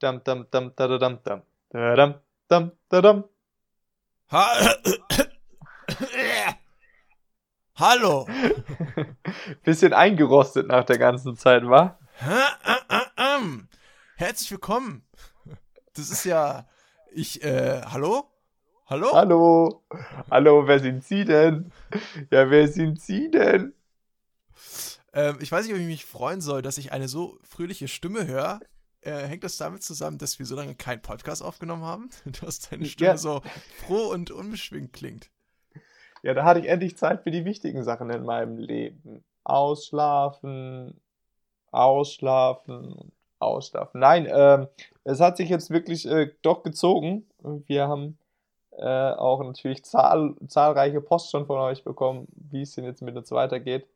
Dam, dam, dam, da, da, dam, dam. Da, dam, dam, da, dam. Ha Hallo. Bisschen eingerostet nach der ganzen Zeit, wa? Herzlich willkommen. Das ist ja. Ich, äh, hallo? Hallo? Hallo. Hallo, wer sind Sie denn? Ja, wer sind Sie denn? Ähm, ich weiß nicht, ob ich mich freuen soll, dass ich eine so fröhliche Stimme höre. Äh, hängt das damit zusammen, dass wir so lange keinen Podcast aufgenommen haben? Dass deine Stimme Ja. so froh und unbeschwingt klingt. Ja, da hatte ich endlich Zeit für die wichtigen Sachen in meinem Leben. Ausschlafen, ausschlafen, ausschlafen. Nein, ähm, es hat sich jetzt wirklich äh, doch gezogen. Wir haben äh, auch natürlich zahl zahlreiche Post schon von euch bekommen, wie es denn jetzt mit uns weitergeht.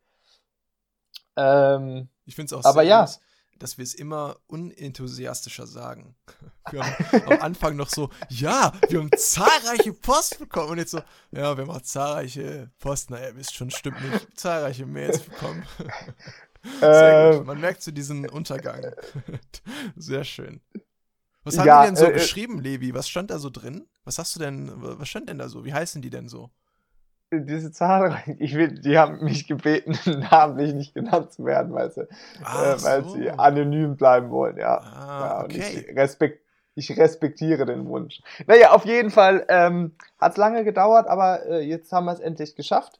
Ähm, Ich finde es auch Aber sehr ja. gut, dass wir es immer unenthusiastischer sagen. Wir haben am Anfang noch so, ja, wir haben zahlreiche Post bekommen. Und jetzt so, ja, wir haben auch zahlreiche Post, naja, ihr wisst schon, stimmt nicht, zahlreiche Mails bekommen. Sehr gut. ähm, Man merkt so diesen Untergang. Sehr schön. Was Ja, haben die denn so äh, äh, geschrieben, Levi? Was stand da so drin? Was hast du denn, was stand denn da so? Wie heißen die denn so? Diese zahlreichen, ich will, die haben mich gebeten, namentlich nicht genannt zu werden, weil sie, äh, weil so. sie anonym bleiben wollen, ja. Ah, ja und okay. ich, respekt, ich respektiere den Wunsch. Naja, auf jeden Fall ähm, hat es lange gedauert, aber äh, jetzt haben wir es endlich geschafft.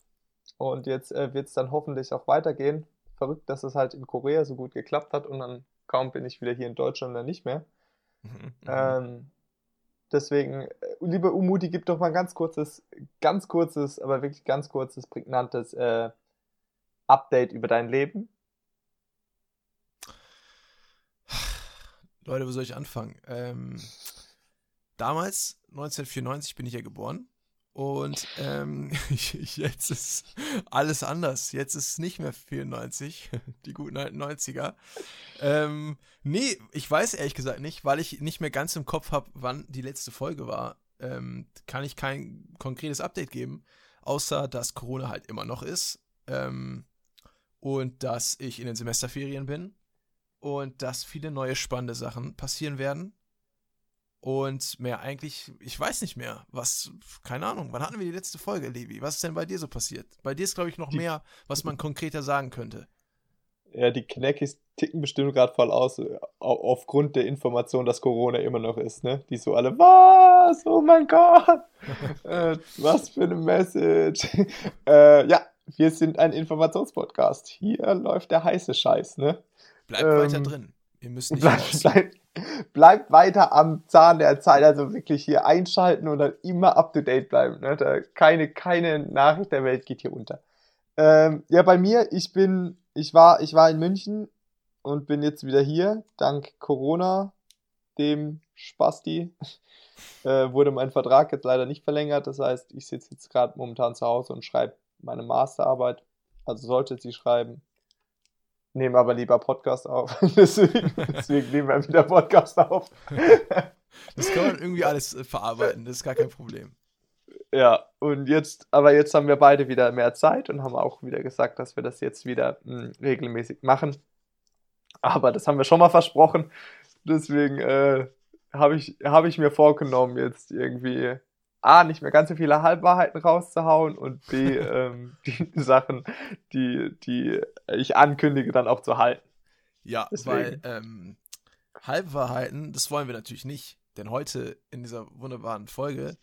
Und jetzt äh, wird es dann hoffentlich auch weitergehen. Verrückt, dass es halt in Korea so gut geklappt hat und dann kaum bin ich wieder hier in Deutschland dann nicht mehr. Mhm, mhm. Ähm, deswegen, äh, liebe Umuti, gib doch mal ein ganz kurzes, ganz kurzes, aber wirklich ganz kurzes, prägnantes äh, Update über dein Leben. Leute, wo soll ich anfangen? Ähm, damals, 1994, bin ich ja geboren. Und ähm, jetzt ist alles anders. Jetzt ist es nicht mehr 94, die guten alten 90er. Ähm, nee, ich weiß ehrlich gesagt nicht, weil ich nicht mehr ganz im Kopf habe, wann die letzte Folge war. Ähm, kann ich kein konkretes Update geben, außer dass Corona halt immer noch ist. Ähm, und dass ich in den Semesterferien bin und dass viele neue spannende Sachen passieren werden. Und mehr eigentlich, ich weiß nicht mehr, was, keine Ahnung, wann hatten wir die letzte Folge, Levi? Was ist denn bei dir so passiert? Bei dir ist, glaube ich, noch Die- mehr, was man konkreter sagen könnte. Ja, die Knackis ticken bestimmt gerade voll aus, äh, au- aufgrund der Information, dass Corona immer noch ist, ne? Die so alle, was? Oh mein Gott! äh, was für eine Message! äh, ja, wir sind ein Informationspodcast. Hier läuft der heiße Scheiß, ne? Bleibt Ähm, weiter drin. Ihr müsst nicht Bleib, raus. bleib, bleibt weiter am Zahn der Zeit, also wirklich hier einschalten und dann immer up to date bleiben. Ne? Keine, keine Nachricht der Welt geht hier unter. Ähm, ja, bei mir, ich bin, ich war, ich war in München und bin jetzt wieder hier, dank Corona, dem Spasti. Äh, wurde mein Vertrag jetzt leider nicht verlängert. Das heißt, ich sitze jetzt gerade momentan zu Hause und schreibe meine Masterarbeit. Also sollte sie schreiben. Nehme aber lieber Podcast auf. deswegen, deswegen nehmen wir wieder Podcast auf. Das kann man irgendwie alles äh, verarbeiten, das ist gar kein Problem. ja, und jetzt, aber jetzt haben wir beide wieder mehr Zeit und haben auch wieder gesagt, dass wir das jetzt wieder mh, regelmäßig machen. Aber das haben wir schon mal versprochen. Deswegen äh, habe ich, hab ich mir vorgenommen, jetzt irgendwie A, nicht mehr ganz so viele Halbwahrheiten rauszuhauen und B, ähm, die Sachen, die, die ich ankündige, dann auch zu halten. Ja, Deswegen. weil ähm, Halbwahrheiten, das wollen wir natürlich nicht. Denn heute in dieser wunderbaren Folge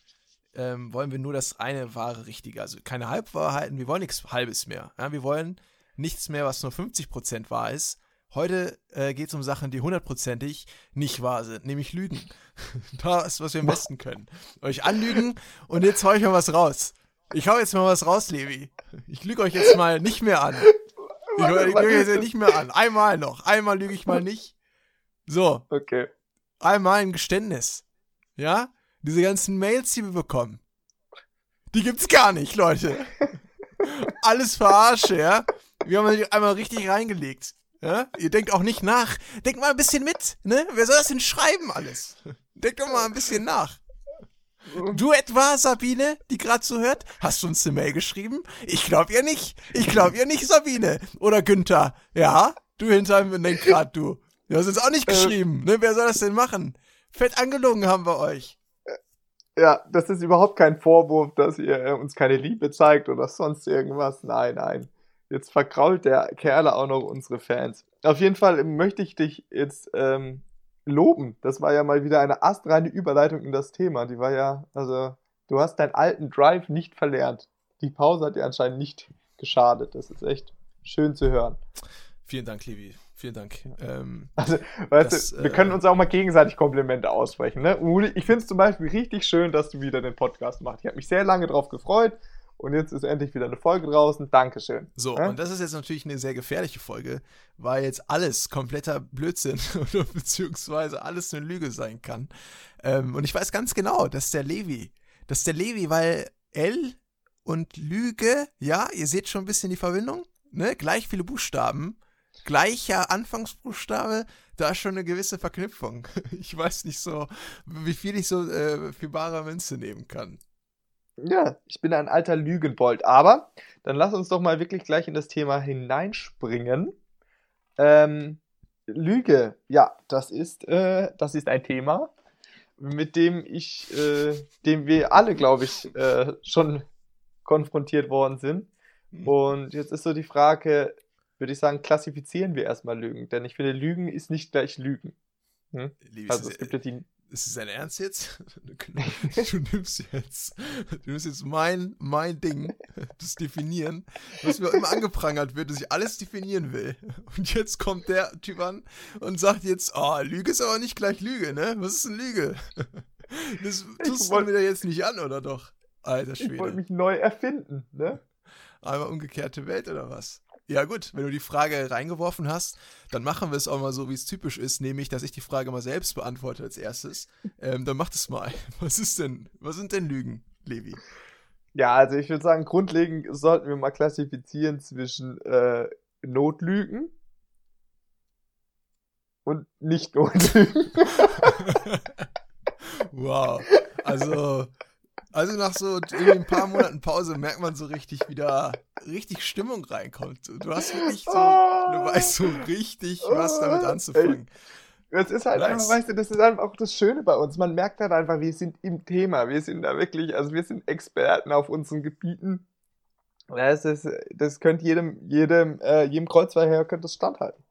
ähm, wollen wir nur das eine wahre Richtige. Also keine Halbwahrheiten, wir wollen nichts Halbes mehr. Ja, wir wollen nichts mehr, was nur 50% wahr ist. Heute äh, geht es um Sachen, die hundertprozentig nicht wahr sind, nämlich Lügen. das, was wir am besten können. Euch anlügen und jetzt hau ich mal was raus. Ich hau jetzt mal was raus, Levi. Ich lüge euch jetzt mal nicht mehr an. Ich lüge euch jetzt nicht mehr an. Einmal noch. Einmal lüge ich mal nicht. So, Okay. einmal ein Geständnis. Ja? Diese ganzen Mails, die wir bekommen, die gibt's gar nicht, Leute. Alles verarsche, ja? Wir haben einmal richtig reingelegt. Ja? Ihr denkt auch nicht nach. Denkt mal ein bisschen mit, ne? Wer soll das denn schreiben alles? Denkt doch mal ein bisschen nach. Du etwa, Sabine, die gerade so hört? Hast du uns eine Mail geschrieben? Ich glaub ihr nicht. Ich glaub ihr nicht, Sabine. Oder Günther. Ja? Du hinter dem Lenkrad, du. Du hast uns auch nicht äh, geschrieben. Äh, ne? Wer soll das denn machen? Fett angelogen haben wir euch. Ja, das ist überhaupt kein Vorwurf, dass ihr äh, uns keine Liebe zeigt oder sonst irgendwas. Nein, nein. Jetzt verkrault der Kerle auch noch unsere Fans. Auf jeden Fall möchte ich dich jetzt ähm, loben. Das war ja mal wieder eine astreine Überleitung in das Thema. Die war ja, also, du hast deinen alten Drive nicht verlernt. Die Pause hat dir anscheinend nicht geschadet. Das ist echt schön zu hören. Vielen Dank, Levi. Vielen Dank. Ähm, also, weißt das, du, wir äh, können uns auch mal gegenseitig Komplimente aussprechen. Ne? Ich finde es zum Beispiel richtig schön, dass du wieder den Podcast machst. Ich habe mich sehr lange drauf gefreut und jetzt ist endlich wieder eine Folge draußen. Dankeschön. So, ja? und das ist jetzt natürlich eine sehr gefährliche Folge, weil jetzt alles kompletter Blödsinn oder beziehungsweise alles eine Lüge sein kann. Ähm, und ich weiß ganz genau, dass der Levi, dass der Levi, weil L und Lüge, ja, ihr seht schon ein bisschen die Verbindung, ne? Gleich viele Buchstaben gleicher Anfangsbuchstabe, da ist schon eine gewisse Verknüpfung. Ich weiß nicht so, wie viel ich so äh, für bare Münze nehmen kann. Ja, ich bin ein alter Lügenbold. Aber dann lass uns doch mal wirklich gleich in das Thema hineinspringen. Ähm, Lüge, ja, das ist, äh, das ist ein Thema, mit dem ich, äh, dem wir alle, glaube ich, äh, schon konfrontiert worden sind. Mhm. Und jetzt ist so die Frage, würde ich sagen, klassifizieren wir erstmal Lügen. Denn ich finde, Lügen ist nicht gleich Lügen. Hm? Also es gibt ja die. Ist es dein Ernst jetzt? Du nimmst jetzt, du nimmst jetzt mein, mein Ding, das Definieren, was mir immer angeprangert wird, dass ich alles definieren will. Und jetzt kommt der Typ an und sagt jetzt, oh, Lüge ist aber nicht gleich Lüge, ne? Was ist denn Lüge? Das tust du mir jetzt nicht an, oder doch? Alter Schwede. Ich wollte mich neu erfinden, ne? Einmal umgekehrte Welt, oder was? Ja, gut, wenn du die Frage reingeworfen hast, dann machen wir es auch mal so, wie es typisch ist, nämlich, dass ich die Frage mal selbst beantworte als erstes. Ähm, dann mach das mal. Was ist denn, was sind denn Lügen, Levi? Ja, also ich würde sagen, grundlegend sollten wir mal klassifizieren zwischen äh, Notlügen und Nicht-Notlügen. wow. Also, also nach so ein paar Monaten Pause merkt man so richtig wieder, richtig Stimmung reinkommt. Du hast wirklich so, du weißt so richtig, was damit anzufangen. Es ist halt nice. einfach, weißt du, das ist einfach auch das Schöne bei uns. Man merkt halt einfach, wir sind im Thema. Wir sind da wirklich, also wir sind Experten auf unseren Gebieten. Das, ist, das könnte jedem, jedem, äh, jedem Kreuzverkehr könnte das standhalten.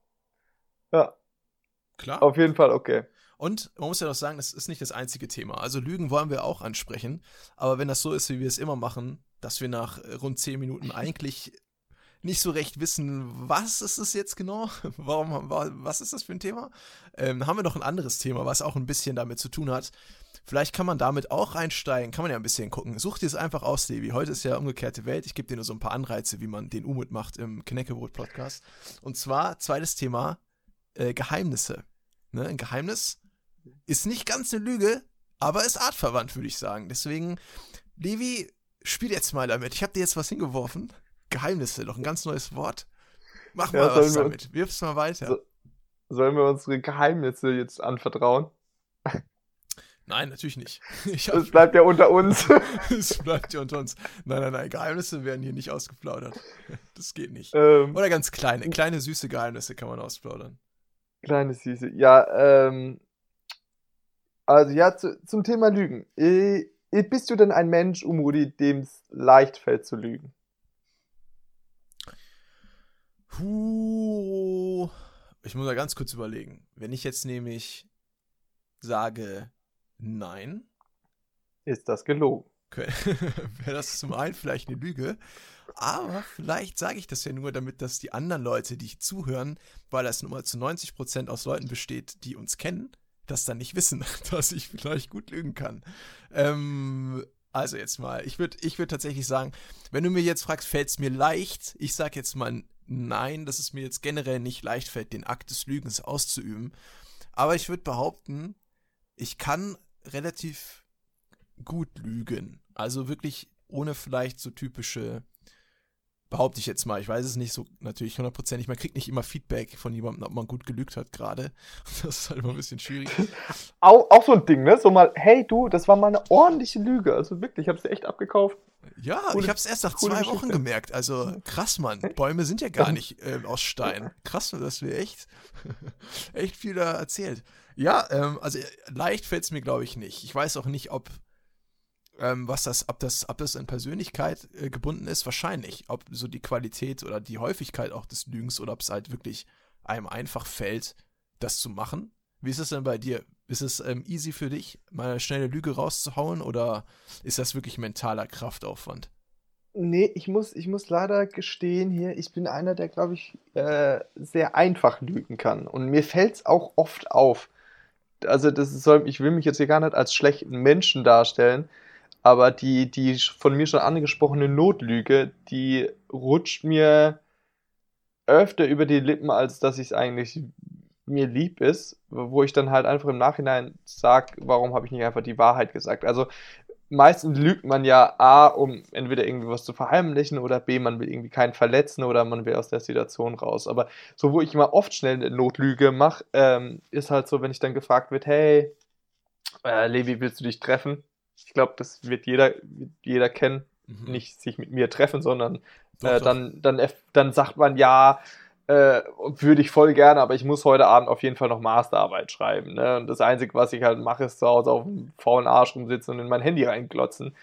Ja. Klar. Auf jeden Fall okay. Und man muss ja auch sagen, das ist nicht das einzige Thema. Also Lügen wollen wir auch ansprechen. Aber wenn das so ist, wie wir es immer machen, dass wir nach rund zehn Minuten eigentlich nicht so recht wissen, was ist es jetzt genau? Warum, was ist das für ein Thema? Ähm, haben wir noch ein anderes Thema, was auch ein bisschen damit zu tun hat. Vielleicht kann man damit auch einsteigen, kann man ja ein bisschen gucken. Such dir es einfach aus, Levi. Heute ist ja umgekehrte Welt. Ich gebe dir nur so ein paar Anreize, wie man den Umut macht im Kneckebrot-Podcast. Und zwar, zweites Thema, äh, Geheimnisse. Ne? Ein Geheimnis ist nicht ganz eine Lüge, aber ist artverwandt, würde ich sagen. Deswegen, Levi, spiel jetzt mal damit. Ich habe dir jetzt was hingeworfen. Geheimnisse, doch ein ganz neues Wort. Mach ja, mal was damit. Wirf's mal weiter. So, sollen wir unsere Geheimnisse jetzt anvertrauen? Nein, natürlich nicht. Es bleibt ja unter uns. Es bleibt ja unter uns. Nein, nein, nein, Geheimnisse werden hier nicht ausgeplaudert. Das geht nicht. Ähm, Oder ganz kleine, kleine süße Geheimnisse kann man ausplaudern. Kleine süße, ja, ähm, also ja, zu, zum Thema Lügen. Äh, bist du denn ein Mensch, Umudi, dem es leicht fällt zu lügen? Puh. Ich muss mal ganz kurz überlegen. Wenn ich jetzt nämlich sage nein. Ist das gelogen? Okay. Wäre das zum einen vielleicht eine Lüge. Aber vielleicht sage ich das ja nur, damit dass die anderen Leute, die zuhören, weil das nun mal zu 90% aus Leuten besteht, die uns kennen, das dann nicht wissen, dass ich vielleicht gut lügen kann. Ähm, also jetzt mal, ich würde ich würd tatsächlich sagen, wenn du mir jetzt fragst, fällt es mir leicht, ich sage jetzt mal nein, dass es mir jetzt generell nicht leicht fällt, den Akt des Lügens auszuüben. Aber ich würde behaupten, ich kann relativ gut lügen. Also wirklich ohne vielleicht so typische Behaupte ich jetzt mal. Ich weiß es nicht so natürlich hundertprozentig. Man kriegt nicht immer Feedback von jemandem, ob man gut gelügt hat gerade. Das ist halt immer ein bisschen schwierig. auch, auch so ein Ding, ne? So mal, hey du, das war mal eine ordentliche Lüge. Also wirklich, ich habe sie echt abgekauft. Ja, coole, ich habe es erst nach zwei Geschichte. Wochen gemerkt. Also krass, Mann. Bäume sind ja gar nicht äh, aus Stein. Krass, dass wir echt, echt viel da erzählt. Ja, ähm, also leicht fällt es mir, glaube ich, nicht. Ich weiß auch nicht, ob ähm, was das, ob das, ob das in Persönlichkeit äh, gebunden ist, wahrscheinlich. Ob so die Qualität oder die Häufigkeit auch des Lügens oder ob es halt wirklich einem einfach fällt, das zu machen. Wie ist es denn bei dir? Ist es ähm, easy für dich, mal eine schnelle Lüge rauszuhauen oder ist das wirklich mentaler Kraftaufwand? Nee, ich muss, ich muss leider gestehen hier, ich bin einer, der, glaube ich, äh, sehr einfach lügen kann. Und mir fällt es auch oft auf. Also, das soll, ich will mich jetzt hier gar nicht als schlechten Menschen darstellen, aber die, die von mir schon angesprochene Notlüge, die rutscht mir öfter über die Lippen, als dass ich es eigentlich mir lieb ist, wo ich dann halt einfach im Nachhinein sage, warum habe ich nicht einfach die Wahrheit gesagt. Also meistens lügt man ja A, um entweder irgendwie was zu verheimlichen oder B, man will irgendwie keinen verletzen oder man will aus der Situation raus. Aber so, wo ich immer oft schnell eine Notlüge mache, ähm, ist halt so, wenn ich dann gefragt wird, hey, äh, Levi, willst du dich treffen? Ich glaube, das wird jeder, jeder kennen. Mhm. Nicht sich mit mir treffen, sondern doch, äh, dann, dann, dann sagt man ja, äh, würde ich voll gerne, aber ich muss heute Abend auf jeden Fall noch Masterarbeit schreiben. Ne? Und das Einzige, was ich halt mache, ist zu Hause auf dem faulen Arsch rumsitzen und in mein Handy reinklotzen. Mhm.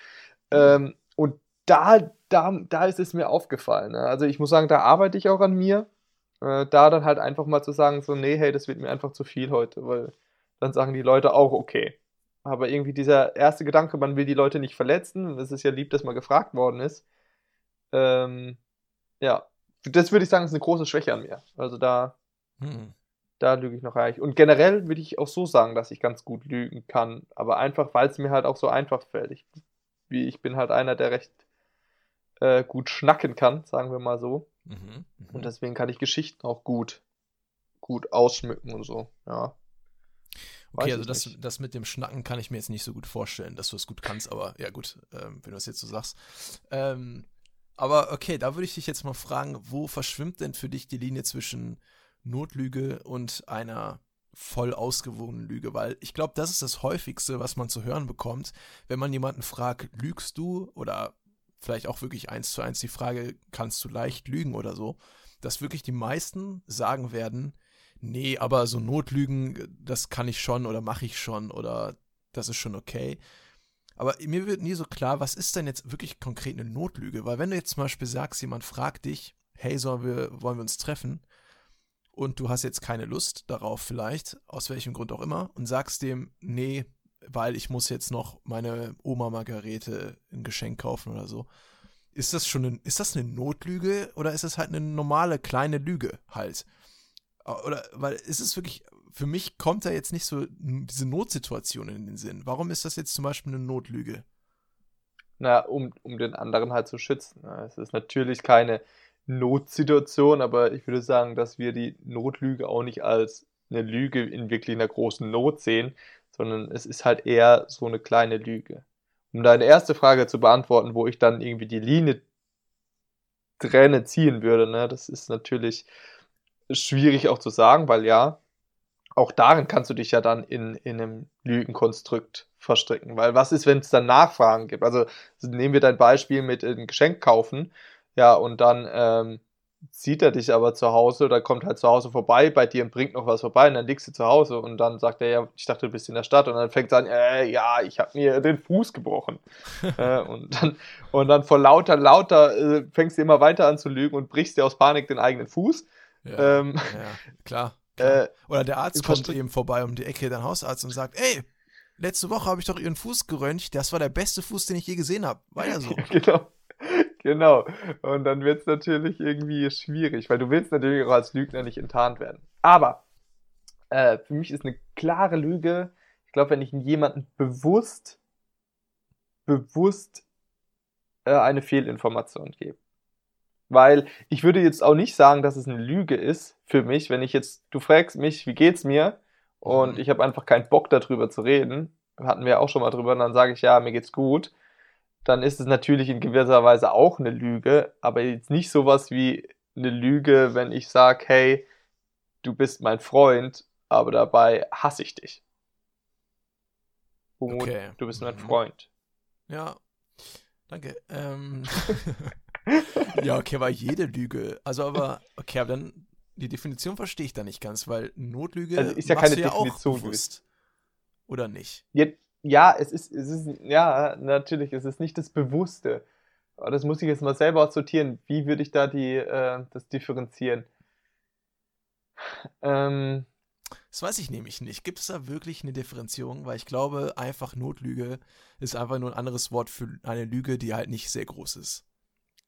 Ähm, und da, da, da ist es mir aufgefallen. Ne? Also ich muss sagen, da arbeite ich auch an mir. Äh, da dann halt einfach mal zu sagen, so, nee, hey, das wird mir einfach zu viel heute, weil dann sagen die Leute auch, okay. Aber irgendwie dieser erste Gedanke, man will die Leute nicht verletzen, es ist ja lieb, dass mal gefragt worden ist. Ähm, ja, das würde ich sagen, ist eine große Schwäche an mir. Also da, hm. da lüge ich noch reich. Und generell würde ich auch so sagen, dass ich ganz gut lügen kann, aber einfach, weil es mir halt auch so einfach fällt. Ich, wie, ich bin halt einer, der recht äh, gut schnacken kann, sagen wir mal so. Mhm, mh. Und deswegen kann ich Geschichten auch gut, gut ausschmücken und so, ja. Okay, also das, das mit dem Schnacken kann ich mir jetzt nicht so gut vorstellen, dass du es gut kannst, aber ja gut, ähm, wenn du es jetzt so sagst. Ähm, aber okay, da würde ich dich jetzt mal fragen, wo verschwimmt denn für dich die Linie zwischen Notlüge und einer voll ausgewogenen Lüge? Weil ich glaube, das ist das häufigste, was man zu hören bekommt, wenn man jemanden fragt, lügst du? Oder vielleicht auch wirklich eins zu eins die Frage, kannst du leicht lügen oder so? Dass wirklich die meisten sagen werden, nee, aber so Notlügen, das kann ich schon oder mache ich schon oder das ist schon okay. Aber mir wird nie so klar, was ist denn jetzt wirklich konkret eine Notlüge? Weil wenn du jetzt zum Beispiel sagst, jemand fragt dich, hey, sollen wir, wollen wir uns treffen? Und du hast jetzt keine Lust darauf vielleicht, aus welchem Grund auch immer, und sagst dem, nee, weil ich muss jetzt noch meine Oma Margarete ein Geschenk kaufen oder so. Ist das schon ein, ist das eine Notlüge oder ist das halt eine normale kleine Lüge halt? Oder, weil ist es wirklich, für mich kommt da jetzt nicht so diese Notsituation in den Sinn. Warum ist das jetzt zum Beispiel eine Notlüge? Na, um, um den anderen halt zu schützen. Es ist natürlich keine Notsituation, aber ich würde sagen, dass wir die Notlüge auch nicht als eine Lüge in wirklich einer großen Not sehen, sondern es ist halt eher so eine kleine Lüge. Um deine erste Frage zu beantworten, wo ich dann irgendwie die Linie Träne ziehen würde, ne, das ist natürlich schwierig auch zu sagen, weil ja, auch darin kannst du dich ja dann in, in einem Lügenkonstrukt verstricken. Weil was ist, wenn es dann Nachfragen gibt? Also nehmen wir dein Beispiel mit ein Geschenk kaufen, ja, und dann ähm, sieht er dich aber zu Hause oder kommt halt zu Hause vorbei bei dir und bringt noch was vorbei und dann liegst du zu Hause und dann sagt er, ja, ich dachte, du bist in der Stadt und dann fängt er an, äh, ja, ich habe mir den Fuß gebrochen. äh, und, dann, und dann vor lauter, lauter äh, fängst du immer weiter an zu lügen und brichst dir aus Panik den eigenen Fuß. Ja, ähm, ja klar. Äh, Oder der Arzt kommt eben vorbei um die Ecke, dein Hausarzt, und sagt, ey, letzte Woche habe ich doch ihren Fuß geröntgt, das war der beste Fuß, den ich je gesehen habe. War ja so. genau. Genau. Und dann wird es natürlich irgendwie schwierig, weil du willst natürlich auch als Lügner nicht enttarnt werden. Aber äh, für mich ist eine klare Lüge, ich glaube, wenn ich jemanden bewusst, bewusst äh, eine Fehlinformation gebe. Weil ich würde jetzt auch nicht sagen, dass es eine Lüge ist für mich, wenn ich jetzt, du fragst mich, wie geht's mir? Und mhm. ich habe einfach keinen Bock darüber zu reden. Hatten wir auch schon mal drüber, und dann sage ich, ja, mir geht's gut. dann ist es natürlich in gewisser Weise auch eine Lüge, aber jetzt nicht sowas wie eine Lüge, wenn ich sage, hey, du bist mein Freund, aber dabei hasse ich dich. Und okay. du bist mein mhm. Freund. Ja, danke. Ähm, ja, okay, war jede Lüge. Also aber, okay, aber dann, die Definition verstehe ich da nicht ganz, weil Notlüge also ist ja keine Definition ja bewusst. Oder nicht? Ja, ja, es ist, es ist, ja, natürlich, es ist nicht das Bewusste. Aber das muss ich jetzt mal selber sortieren. Wie würde ich da die, äh, das differenzieren? Ähm, das weiß ich nämlich nicht. Gibt es da wirklich eine Differenzierung? Weil ich glaube, einfach Notlüge ist einfach nur ein anderes Wort für eine Lüge, die halt nicht sehr groß ist.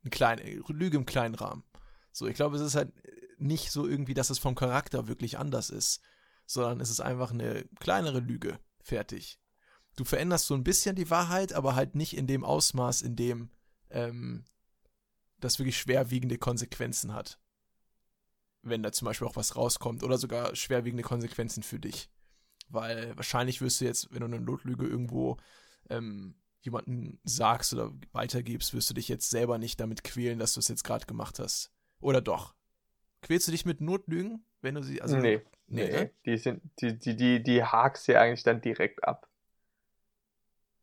Eine kleine Lüge im kleinen Rahmen. So, ich glaube, es ist halt nicht so irgendwie, dass es vom Charakter wirklich anders ist, sondern es ist einfach eine kleinere Lüge. Fertig. Du veränderst so ein bisschen die Wahrheit, aber halt nicht in dem Ausmaß, in dem ähm, das wirklich schwerwiegende Konsequenzen hat wenn da zum Beispiel auch was rauskommt oder sogar schwerwiegende Konsequenzen für dich. Weil wahrscheinlich wirst du jetzt, wenn du eine Notlüge irgendwo ähm, jemanden sagst oder weitergibst, wirst du dich jetzt selber nicht damit quälen, dass du es jetzt gerade gemacht hast. Oder doch? Quälst du dich mit Notlügen, wenn du sie. Also, nee. Nee, nee. Ne? die sind, die, die, die, die hakst du eigentlich dann direkt ab.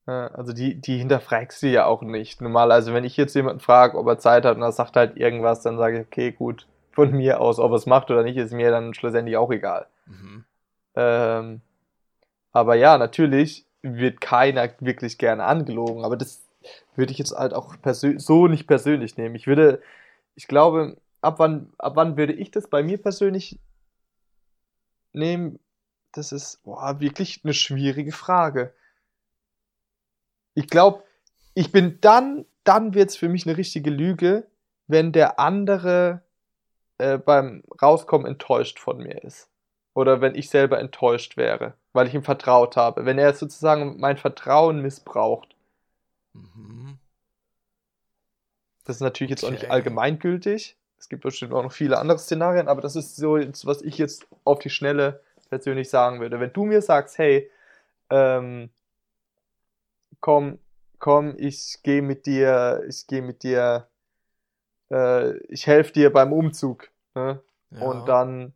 Also die, die hinterfragst du ja auch nicht. Normal, also wenn ich jetzt jemanden frage, ob er Zeit hat und er sagt halt irgendwas, dann sage ich, okay, gut, von mir aus. Ob er es macht oder nicht, ist mir dann schlussendlich auch egal. Mhm. Ähm, aber ja, natürlich wird keiner wirklich gerne angelogen, aber das würde ich jetzt halt auch so nicht persönlich nehmen. Ich würde, ich glaube, ab wann, ab wann würde ich das bei mir persönlich nehmen? Das ist boah, wirklich eine schwierige Frage. Ich glaube, ich bin dann, dann wird es für mich eine richtige Lüge, wenn der andere äh, beim Rauskommen enttäuscht von mir ist. Oder wenn ich selber enttäuscht wäre, weil ich ihm vertraut habe. Wenn er sozusagen mein Vertrauen missbraucht. Mhm. Das ist natürlich jetzt okay. auch nicht allgemeingültig. Es gibt bestimmt auch noch viele andere Szenarien, aber das ist so, was ich jetzt auf die Schnelle persönlich sagen würde. Wenn du mir sagst, hey, ähm, komm, komm, ich gehe mit dir, ich gehe mit dir äh, ich helfe dir beim Umzug. Ne? Ja. Und dann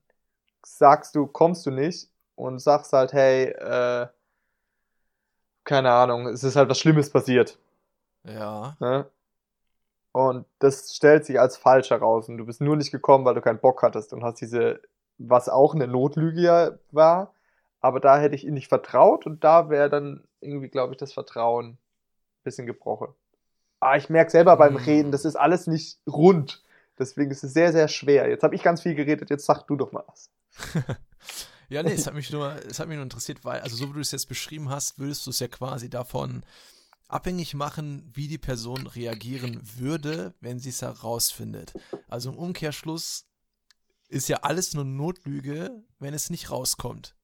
sagst du, kommst du nicht und sagst halt, hey, äh, keine Ahnung, es ist halt was Schlimmes passiert. Ja. Ne? Und das stellt sich als falsch heraus und du bist nur nicht gekommen, weil du keinen Bock hattest und hast diese, was auch eine Notlüge war, aber da hätte ich ihm nicht vertraut und da wäre dann irgendwie, glaube ich, das Vertrauen ein bisschen gebrochen. Ah, ich merke selber beim hm. Reden, das ist alles nicht rund. Deswegen ist es sehr, sehr schwer. Jetzt habe ich ganz viel geredet, jetzt sag du doch mal was. ja, nee, es hat mich nur, es hat mich nur interessiert, weil, also so wie du es jetzt beschrieben hast, würdest du es ja quasi davon abhängig machen, wie die Person reagieren würde, wenn sie es herausfindet. Also im Umkehrschluss ist ja alles nur Notlüge, wenn es nicht rauskommt.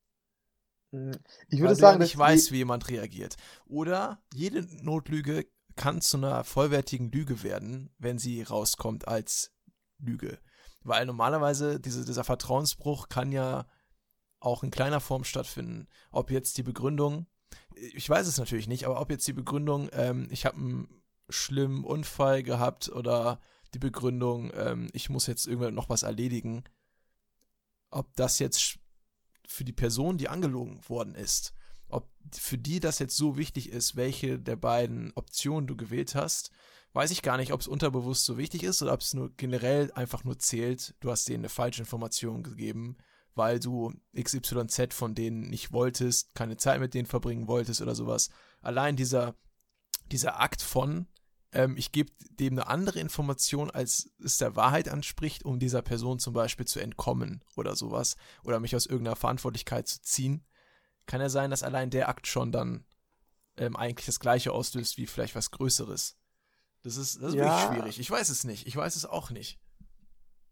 Hm, ich würde Weil sagen, du ja nicht weißt, wie jemand reagiert. Oder jede Notlüge kann zu einer vollwertigen Lüge werden, wenn sie rauskommt als Lüge. Weil normalerweise diese, dieser Vertrauensbruch kann ja auch in kleiner Form stattfinden. Ob jetzt die Begründung, ich weiß es natürlich nicht, aber ob jetzt die Begründung, ähm, ich habe einen schlimmen Unfall gehabt oder die Begründung, ähm, ich muss jetzt irgendwann noch was erledigen, ob das jetzt für die Person, die angelogen worden ist, ob für die das jetzt so wichtig ist, welche der beiden Optionen du gewählt hast, weiß ich gar nicht, ob es unterbewusst so wichtig ist oder ob es nur generell einfach nur zählt, du hast denen eine falsche Information gegeben, weil du XYZ von denen nicht wolltest, keine Zeit mit denen verbringen wolltest oder sowas. Allein dieser, dieser Akt von, ähm, ich gebe dem eine andere Information, als es der Wahrheit anspricht, um dieser Person zum Beispiel zu entkommen oder sowas, oder mich aus irgendeiner Verantwortlichkeit zu ziehen, kann ja sein, dass allein der Akt schon dann ähm, eigentlich das gleiche auslöst wie vielleicht was Größeres. Das ist, das ist ja. wirklich schwierig. Ich weiß es nicht. Ich weiß es auch nicht.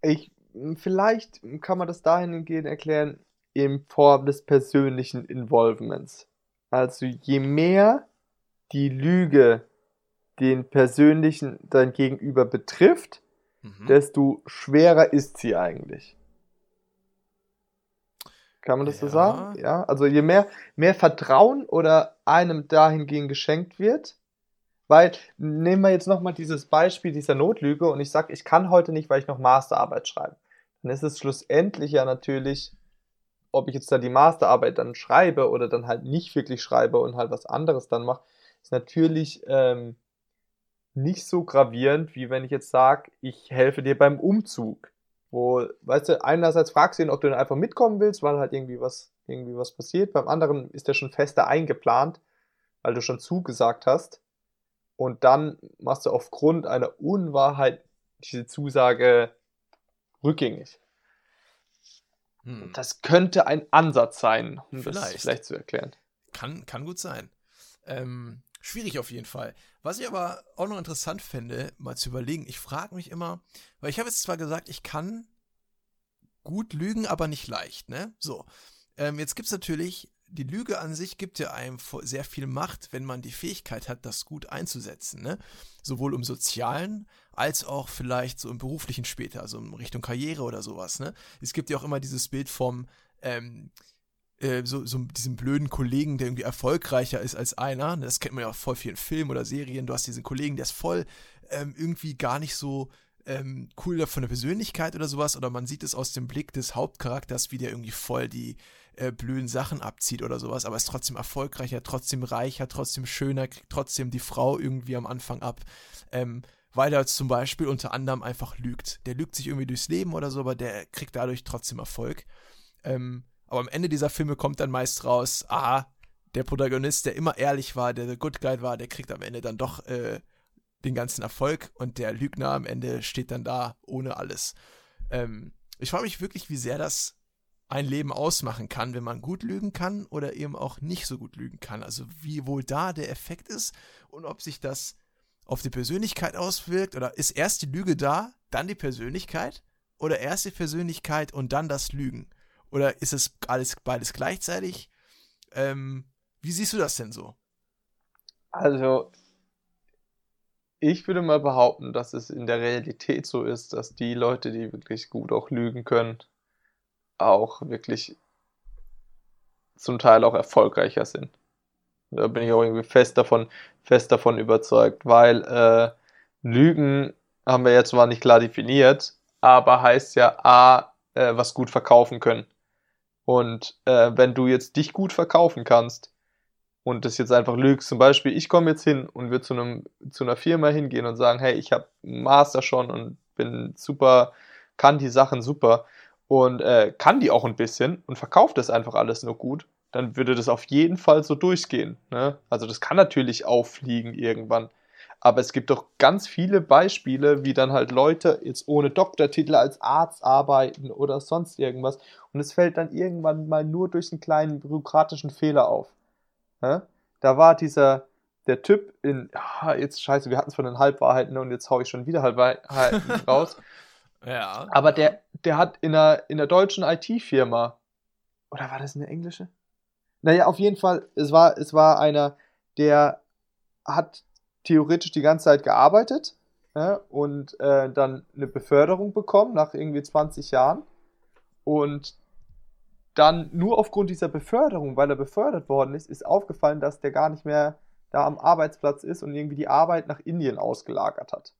Ich, vielleicht kann man das dahingehend erklären, in Form des persönlichen Involvements. Also je mehr die Lüge den persönlichen dein Gegenüber betrifft, mhm. desto schwerer ist sie eigentlich. Kann man das ja. so sagen? Ja. Also je mehr, mehr Vertrauen oder einem dahingehend geschenkt wird, Weil, nehmen wir jetzt nochmal dieses Beispiel dieser Notlüge und ich sage, ich kann heute nicht, weil ich noch Masterarbeit schreibe. Dann ist es schlussendlich ja natürlich, ob ich jetzt da die Masterarbeit dann schreibe oder dann halt nicht wirklich schreibe und halt was anderes dann mache, ist natürlich ähm, nicht so gravierend, wie wenn ich jetzt sage, ich helfe dir beim Umzug. Wo, weißt du, einerseits fragst du ihn, ob du dann einfach mitkommen willst, weil halt irgendwie was, irgendwie was passiert. Beim anderen ist der schon fester eingeplant, weil du schon zugesagt hast. Und dann machst du aufgrund einer Unwahrheit diese Zusage rückgängig. Hm. Das könnte ein Ansatz sein, um vielleicht. das vielleicht zu erklären. Kann, kann gut sein. Ähm, schwierig auf jeden Fall. Was ich aber auch noch interessant fände, mal zu überlegen, ich frage mich immer, weil ich habe jetzt zwar gesagt, ich kann gut lügen, aber nicht leicht, ne? So. Ähm, jetzt gibt es natürlich, die Lüge an sich gibt ja einem sehr viel Macht, wenn man die Fähigkeit hat, das gut einzusetzen, ne? Sowohl im sozialen als auch vielleicht so im beruflichen später, also in Richtung Karriere oder sowas, ne? Es gibt ja auch immer dieses Bild vom, ähm, äh, so, so diesem blöden Kollegen, der irgendwie erfolgreicher ist als einer. Das kennt man ja auch voll vielen Filmen oder Serien. Du hast diesen Kollegen, der ist voll ähm, irgendwie gar nicht so ähm, cool von der Persönlichkeit oder sowas. Oder man sieht es aus dem Blick des Hauptcharakters, wie der irgendwie voll die äh, blöden Sachen abzieht oder sowas. Aber ist trotzdem erfolgreicher, trotzdem reicher, trotzdem schöner, kriegt trotzdem die Frau irgendwie am Anfang ab. Ähm, weil er zum Beispiel unter anderem einfach lügt. Der lügt sich irgendwie durchs Leben oder so, aber der kriegt dadurch trotzdem Erfolg. Ähm, aber am Ende dieser Filme kommt dann meist raus, ah, der Protagonist, der immer ehrlich war, der der Good Guy war, der kriegt am Ende dann doch äh, den ganzen Erfolg und der Lügner am Ende steht dann da ohne alles. Ähm, ich frage mich wirklich, wie sehr das ein Leben ausmachen kann, wenn man gut lügen kann oder eben auch nicht so gut lügen kann. Also wie wohl da der Effekt ist und ob sich das auf die Persönlichkeit auswirkt oder ist erst die Lüge da, dann die Persönlichkeit oder erst die Persönlichkeit und dann das Lügen. Oder ist es alles beides gleichzeitig? Ähm, wie siehst du das denn so? Also, ich würde mal behaupten, dass es in der Realität so ist, dass die Leute, die wirklich gut auch lügen können, auch wirklich zum Teil auch erfolgreicher sind. Da bin ich auch irgendwie fest davon, fest davon überzeugt, weil äh, Lügen haben wir jetzt zwar nicht klar definiert, aber heißt ja A, äh, was gut verkaufen können. Und äh, wenn du jetzt dich gut verkaufen kannst und das jetzt einfach lügst, zum Beispiel, ich komme jetzt hin und würde zu, zu einer Firma hingehen und sagen, hey, ich habe Master schon und bin super, kann die Sachen super und äh, kann die auch ein bisschen und verkauft das einfach alles nur gut, dann würde das auf jeden Fall so durchgehen. Ne? Also das kann natürlich auffliegen irgendwann. Aber es gibt doch ganz viele Beispiele, wie dann halt Leute jetzt ohne Doktortitel als Arzt arbeiten oder sonst irgendwas. Und es fällt dann irgendwann mal nur durch einen kleinen bürokratischen Fehler auf. Ja? Da war dieser, der Typ in, ah, jetzt scheiße, wir hatten es von den Halbwahrheiten und jetzt hau ich schon wieder Halbwahrheiten raus. Ja. Aber der, der hat in einer, in einer deutschen IT-Firma, oder war das eine englische? Naja, auf jeden Fall, es war, es war einer, der hat theoretisch die ganze Zeit gearbeitet ja, und äh, dann eine Beförderung bekommen nach irgendwie 20 Jahren. Und dann nur aufgrund dieser Beförderung, weil er befördert worden ist, ist aufgefallen, dass der gar nicht mehr da am Arbeitsplatz ist und irgendwie die Arbeit nach Indien ausgelagert hat.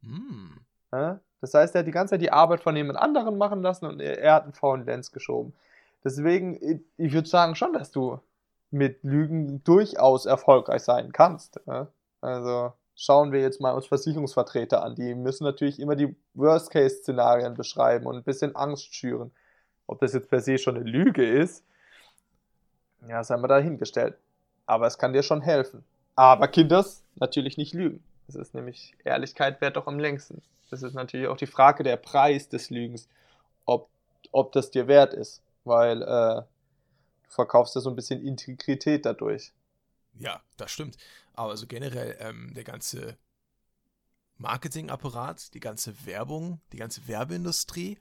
Mm. Ja, das heißt, er hat die ganze Zeit die Arbeit von jemand anderen machen lassen und er, hat einen faulen Lenz geschoben. Deswegen, ich, würde sagen schon, dass du mit Lügen durchaus erfolgreich sein kannst. Ja? Also schauen wir jetzt mal uns Versicherungsvertreter an. Die müssen natürlich immer die Worst-Case-Szenarien beschreiben und ein bisschen Angst schüren. Ob das jetzt per se schon eine Lüge ist, ja, sei mal dahingestellt. Aber es kann dir schon helfen. Aber Kinders natürlich nicht lügen. Das ist nämlich, Ehrlichkeit wert doch am längsten. Das ist natürlich auch die Frage der Preis des Lügens, ob, ob das dir wert ist. Weil äh, du verkaufst ja so ein bisschen Integrität dadurch. Ja, das stimmt. Aber so generell ähm, der ganze Marketingapparat, die ganze Werbung, die ganze Werbeindustrie,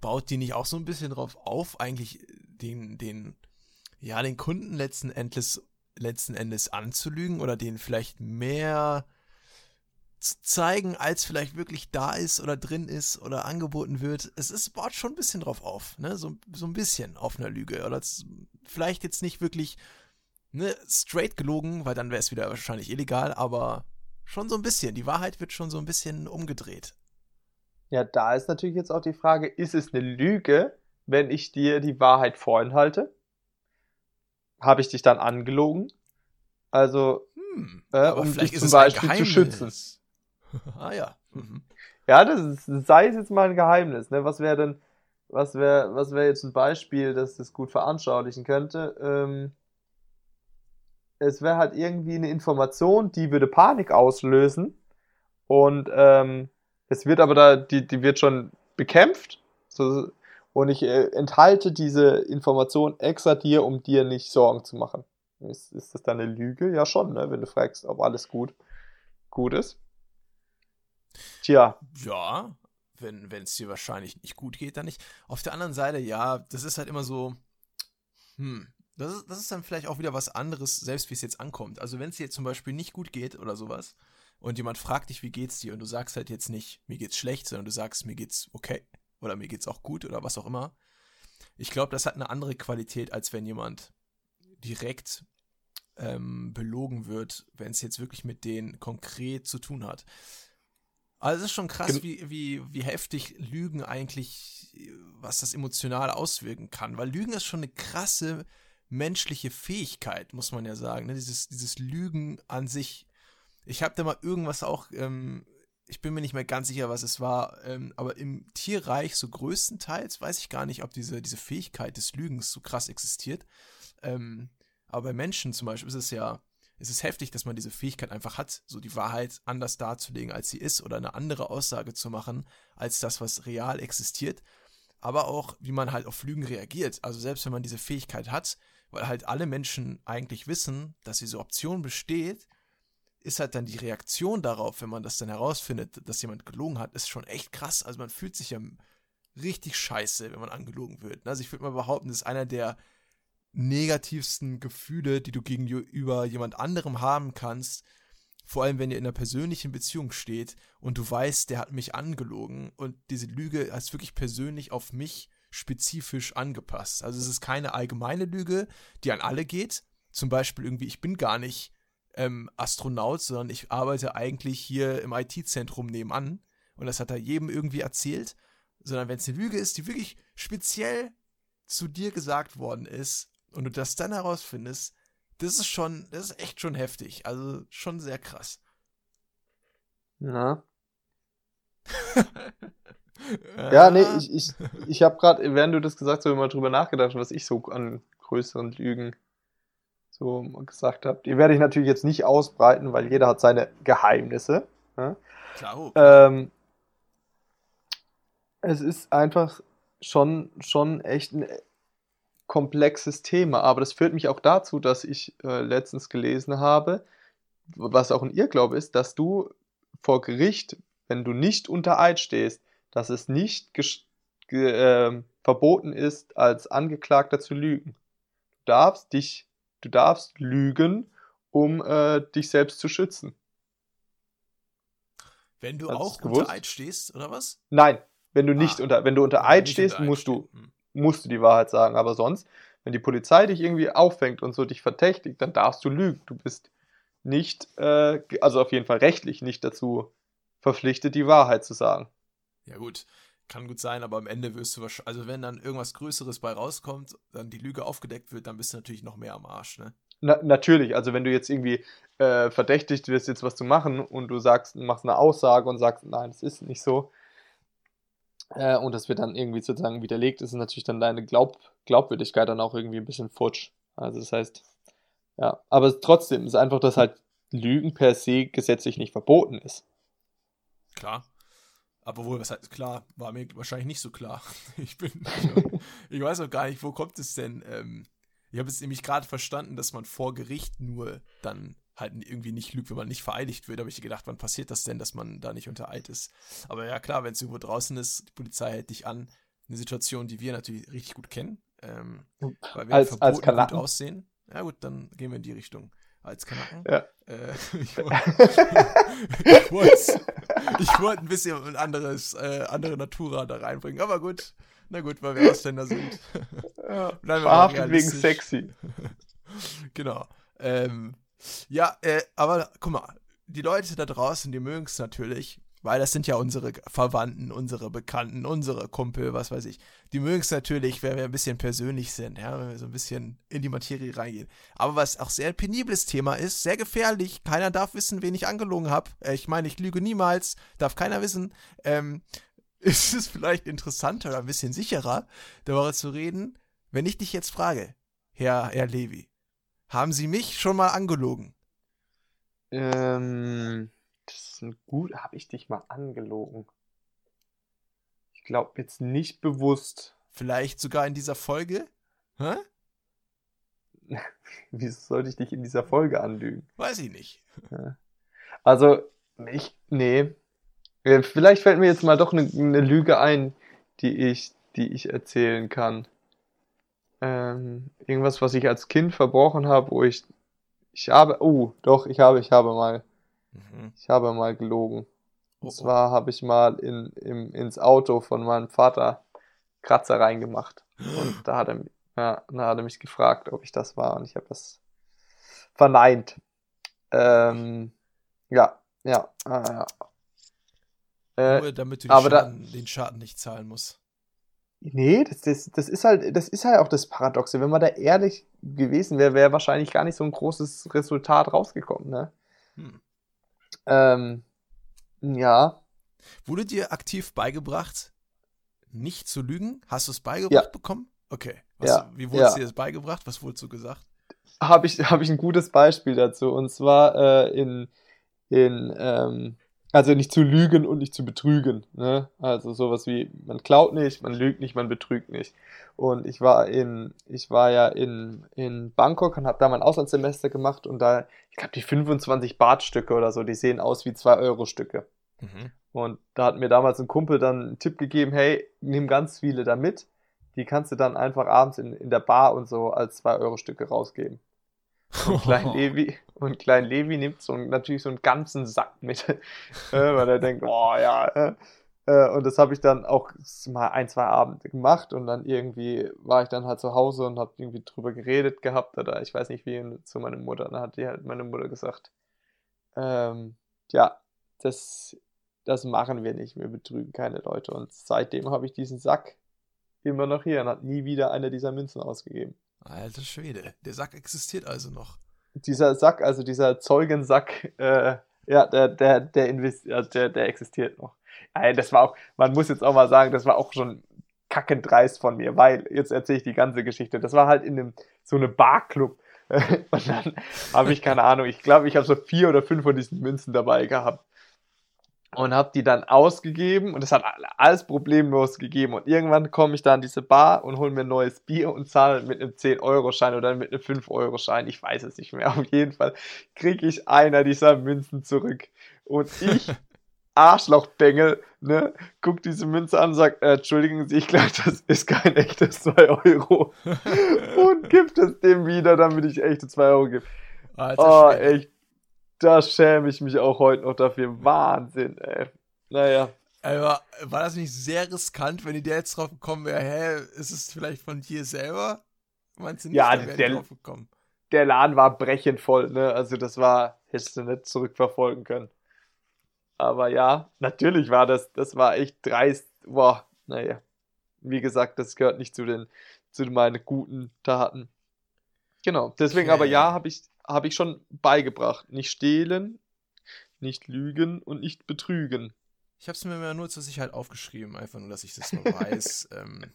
baut die nicht auch so ein bisschen drauf auf, eigentlich den, den, ja, den Kunden letzten Endes, letzten Endes anzulügen oder den vielleicht mehr zu zeigen, als vielleicht wirklich da ist oder drin ist oder angeboten wird. Es ist, baut schon ein bisschen drauf auf, ne? So, so ein bisschen auf einer Lüge. Oder vielleicht jetzt nicht wirklich ne, straight gelogen, weil dann wäre es wieder wahrscheinlich illegal, aber schon so ein bisschen. Die Wahrheit wird schon so ein bisschen umgedreht. Ja, da ist natürlich jetzt auch die Frage, ist es eine Lüge, wenn ich dir die Wahrheit vorenthalte? Habe ich dich dann angelogen? Also, Hm, äh, um vielleicht dich ist zum Beispiel zu schützen. Ah ja. Mhm. Ja, das ist, sei es jetzt mal ein Geheimnis, ne? Was wäre denn, was wäre, was wäre jetzt ein Beispiel, das das gut veranschaulichen könnte? Ähm, es wäre halt irgendwie eine Information, die würde Panik auslösen und ähm, es wird aber da, die, die wird schon bekämpft so, und ich äh, enthalte diese Information extra dir, um dir nicht Sorgen zu machen. Ist, ist das dann eine Lüge? Ja schon, ne? Wenn du fragst, ob alles gut, gut ist. Tja, Ja, wenn es dir wahrscheinlich nicht gut geht, dann nicht. Auf der anderen Seite, ja, das ist halt immer so, hm, das ist, das ist dann vielleicht auch wieder was anderes, selbst wie es jetzt ankommt. Also wenn es dir jetzt zum Beispiel nicht gut geht oder sowas und jemand fragt dich, wie geht's dir und du sagst halt jetzt nicht, mir geht's schlecht, sondern du sagst, mir geht's okay oder mir geht's auch gut oder was auch immer. Ich glaube, das hat eine andere Qualität, als wenn jemand direkt ähm, belogen wird, wenn es jetzt wirklich mit denen konkret zu tun hat. Also es ist schon krass, wie, wie, wie heftig Lügen eigentlich, was das emotional auswirken kann. Weil Lügen ist schon eine krasse menschliche Fähigkeit, muss man ja sagen. Ne? Dieses, dieses Lügen an sich. Ich habe da mal irgendwas auch, ähm, ich bin mir nicht mehr ganz sicher, was es war, ähm, aber im Tierreich so größtenteils weiß ich gar nicht, ob diese, diese Fähigkeit des Lügens so krass existiert. Ähm, aber bei Menschen zum Beispiel ist es ja, es ist heftig, dass man diese Fähigkeit einfach hat, so die Wahrheit anders darzulegen, als sie ist, oder eine andere Aussage zu machen, als das, was real existiert. Aber auch, wie man halt auf Lügen reagiert. Also selbst wenn man diese Fähigkeit hat, weil halt alle Menschen eigentlich wissen, dass diese Option besteht, ist halt dann die Reaktion darauf, wenn man das dann herausfindet, dass jemand gelogen hat, ist schon echt krass. Also man fühlt sich ja richtig scheiße, wenn man angelogen wird. Also ich würde mal behaupten, das ist einer der negativsten Gefühle, die du gegenüber jemand anderem haben kannst. Vor allem, wenn ihr in einer persönlichen Beziehung steht und du weißt, der hat mich angelogen und diese Lüge ist wirklich persönlich auf mich spezifisch angepasst. Also es ist keine allgemeine Lüge, die an alle geht. Zum Beispiel irgendwie, ich bin gar nicht ähm, Astronaut, sondern ich arbeite eigentlich hier im IT-Zentrum nebenan und das hat er jedem irgendwie erzählt. Sondern wenn es eine Lüge ist, die wirklich speziell zu dir gesagt worden ist und du das dann herausfindest, das ist schon, das ist echt schon heftig. Also schon sehr krass. na. Ja, nee, ich, ich, ich habe gerade, während du das gesagt hast, mal drüber nachgedacht, was ich so an größeren Lügen so gesagt habe. Die werde ich natürlich jetzt nicht ausbreiten, weil jeder hat seine Geheimnisse. Ja? Klar, oh, Ähm, es ist einfach schon, schon echt ein komplexes Thema, aber das führt mich auch dazu, dass ich äh, letztens gelesen habe, was auch ein Irrglaube ist, dass du vor Gericht, wenn du nicht unter Eid stehst, dass es nicht ähm, verboten ist, als Angeklagter zu lügen. Du darfst dich, du darfst lügen, um äh, dich selbst zu schützen. Wenn du Hast auch unter Eid stehst, oder was? Nein, wenn du nicht Ah. unter, wenn du unter Eid nicht stehst, unter Eid musst du. Hm. Musst du die Wahrheit sagen. Aber sonst, wenn die Polizei dich irgendwie auffängt und so dich verdächtigt, dann darfst du lügen. Du bist nicht, äh, also auf jeden Fall rechtlich nicht dazu verpflichtet, die Wahrheit zu sagen. Ja, gut. Kann gut sein, aber am Ende wirst du wahrscheinlich, also wenn dann irgendwas Größeres bei rauskommt, dann die Lüge aufgedeckt wird, dann bist du natürlich noch mehr am Arsch, ne? Na, natürlich, also wenn du jetzt irgendwie äh, verdächtigt wirst, jetzt was zu machen und du sagst, machst eine Aussage und sagst, nein, es ist nicht so, äh, und das wird dann irgendwie sozusagen widerlegt, ist natürlich dann deine Glaub Glaubwürdigkeit dann auch irgendwie ein bisschen futsch. Also das heißt, ja, aber trotzdem ist einfach, dass halt Lügen per se gesetzlich nicht verboten ist. Klar. Aber wohl, was heißt klar, war mir wahrscheinlich nicht so klar. Ich bin, ich weiß auch gar nicht, wo kommt es denn? Ähm, ich habe jetzt nämlich gerade verstanden, dass man vor Gericht nur dann halt irgendwie nicht lügt, wenn man nicht vereidigt wird. habe ich gedacht, wann passiert das denn, dass man da nicht unter Eid ist? Aber ja, klar, wenn es irgendwo draußen ist, die Polizei hält dich an. Eine Situation, die wir natürlich richtig gut kennen. Ähm, weil wir Als- als gut aussehen. Ja gut, dann gehen wir in die Richtung. Als Kanaken. Ja. Äh, ich wollte ich wollte ein bisschen ein anderes, äh, andere Natura da reinbringen. Aber gut, na gut, weil wir Ausländer sind. Ja, verhaftet wegen sexy. genau. Ähm, ja, äh, aber guck mal, die Leute da draußen, die mögen es natürlich, weil das sind ja unsere Verwandten, unsere Bekannten, unsere Kumpel, was weiß ich. Die mögen es natürlich, wenn wir ein bisschen persönlich sind, ja, wenn wir so ein bisschen in die Materie reingehen. Aber was auch sehr ein penibles Thema ist, sehr gefährlich, keiner darf wissen, wen ich angelogen habe. Äh, ich meine, ich lüge niemals, darf keiner wissen. Ähm, ist es vielleicht interessanter oder ein bisschen sicherer, darüber zu reden, wenn ich dich jetzt frage, Herr, Herr Levi, haben Sie mich schon mal angelogen? Ähm, das ist ein gut. Habe ich dich mal angelogen? Ich glaube jetzt nicht bewusst. Vielleicht sogar in dieser Folge? Hä? Wieso sollte ich dich in dieser Folge anlügen? Weiß ich nicht. Also, ich, nee. Äh, Vielleicht fällt mir jetzt mal doch eine, eine Lüge ein, die ich, die ich erzählen kann. Ähm, irgendwas, was ich als Kind verbrochen habe, wo ich, ich habe, oh, doch, ich habe, ich habe mal, Mhm. ich habe mal gelogen. Oh, Und oh. zwar habe ich mal in, im, ins Auto von meinem Vater Kratzer reingemacht. Und da hat er, ja, da hat er mich gefragt, ob ich das war. Und ich habe das verneint. Ähm, ja, ja, ah, ja. Äh, Nur damit du aber da- Schaden, den Schaden nicht zahlen musst. Nee, das, das, das ist halt, das ist halt auch das Paradoxe. Wenn man da ehrlich gewesen wäre, wäre wahrscheinlich gar nicht so ein großes Resultat rausgekommen, ne? Hm. Ähm, ja, Wurde dir aktiv beigebracht, nicht zu lügen? Hast du es beigebracht bekommen? Okay. Was, Ja, Wie wurde ja. es dir das beigebracht? Was wurdest du gesagt? habe ich, hab ich ein gutes Beispiel dazu. Und zwar äh, in, in ähm, also nicht zu lügen und nicht zu betrügen. Ne? Also sowas wie, man klaut nicht, man lügt nicht, man betrügt nicht. Und ich war in, ich war ja in, in Bangkok und habe da mein Auslandssemester gemacht und da, ich glaube, die 25 Bahtstücke oder so, die sehen aus wie 2-Euro-Stücke. Mhm. Und da hat mir damals ein Kumpel dann einen Tipp gegeben, hey, nimm ganz viele da mit. Die kannst du dann einfach abends in, in der Bar und so als 2-Euro-Stücke rausgeben. Und Klein Levi, und Klein Levi nimmt so natürlich so einen ganzen Sack mit, äh, weil er denkt, oh ja. Äh, äh, und das habe ich dann auch mal ein, zwei Abende gemacht und dann irgendwie war ich dann halt zu Hause und habe irgendwie drüber geredet gehabt oder ich weiß nicht wie zu meiner Mutter. Dann hat die halt meine Mutter gesagt, ähm, ja, das, das machen wir nicht, wir betrügen keine Leute. Und seitdem habe ich diesen Sack immer noch hier und hat nie wieder eine dieser Münzen ausgegeben. Alter Schwede. Der Sack existiert also noch. Dieser Sack, also dieser Zeugensack, äh, ja, der, der, der, der, der existiert noch. Das war auch, man muss jetzt auch mal sagen, das war auch schon kackend dreist von mir, weil, jetzt erzähle ich die ganze Geschichte. Das war halt in einem, so einem Barclub. Und dann habe ich, keine Ahnung, ich glaube, ich habe so vier oder fünf von diesen Münzen dabei gehabt. Und habe die dann ausgegeben und es hat alles problemlos gegeben. Und irgendwann komme ich da an diese Bar und hole mir ein neues Bier und zahle mit einem 10-Euro-Schein oder mit einem 5-Euro-Schein. Ich weiß es nicht mehr. Auf jeden Fall kriege ich einer dieser Münzen zurück. Und ich, Arschlochdengel, ne, guck diese Münze an und sag, äh, entschuldigen Sie, ich glaube, das ist kein echtes 2 Euro. und gibt es dem wieder, damit ich echte 2 Euro gebe. Alter Oh, echt. Da schäme ich mich auch heute noch dafür. Wahnsinn, ey. Naja. Aber war das nicht sehr riskant, wenn die der jetzt drauf gekommen wäre, hä, ist es vielleicht von dir selber? Meinst du nicht, Ja, da der- drauf gekommen? Der Laden war brechend voll, ne? Also das war, hättest du nicht zurückverfolgen können. Aber ja, natürlich war das, das war echt dreist. Boah, naja. Wie gesagt, das gehört nicht zu den, zu meinen guten Taten. Genau. Deswegen Okay. aber ja, habe ich, habe ich schon beigebracht. Nicht stehlen, nicht lügen und nicht betrügen. Ich habe es mir nur zur Sicherheit aufgeschrieben, einfach nur, dass ich das mal weiß. ähm,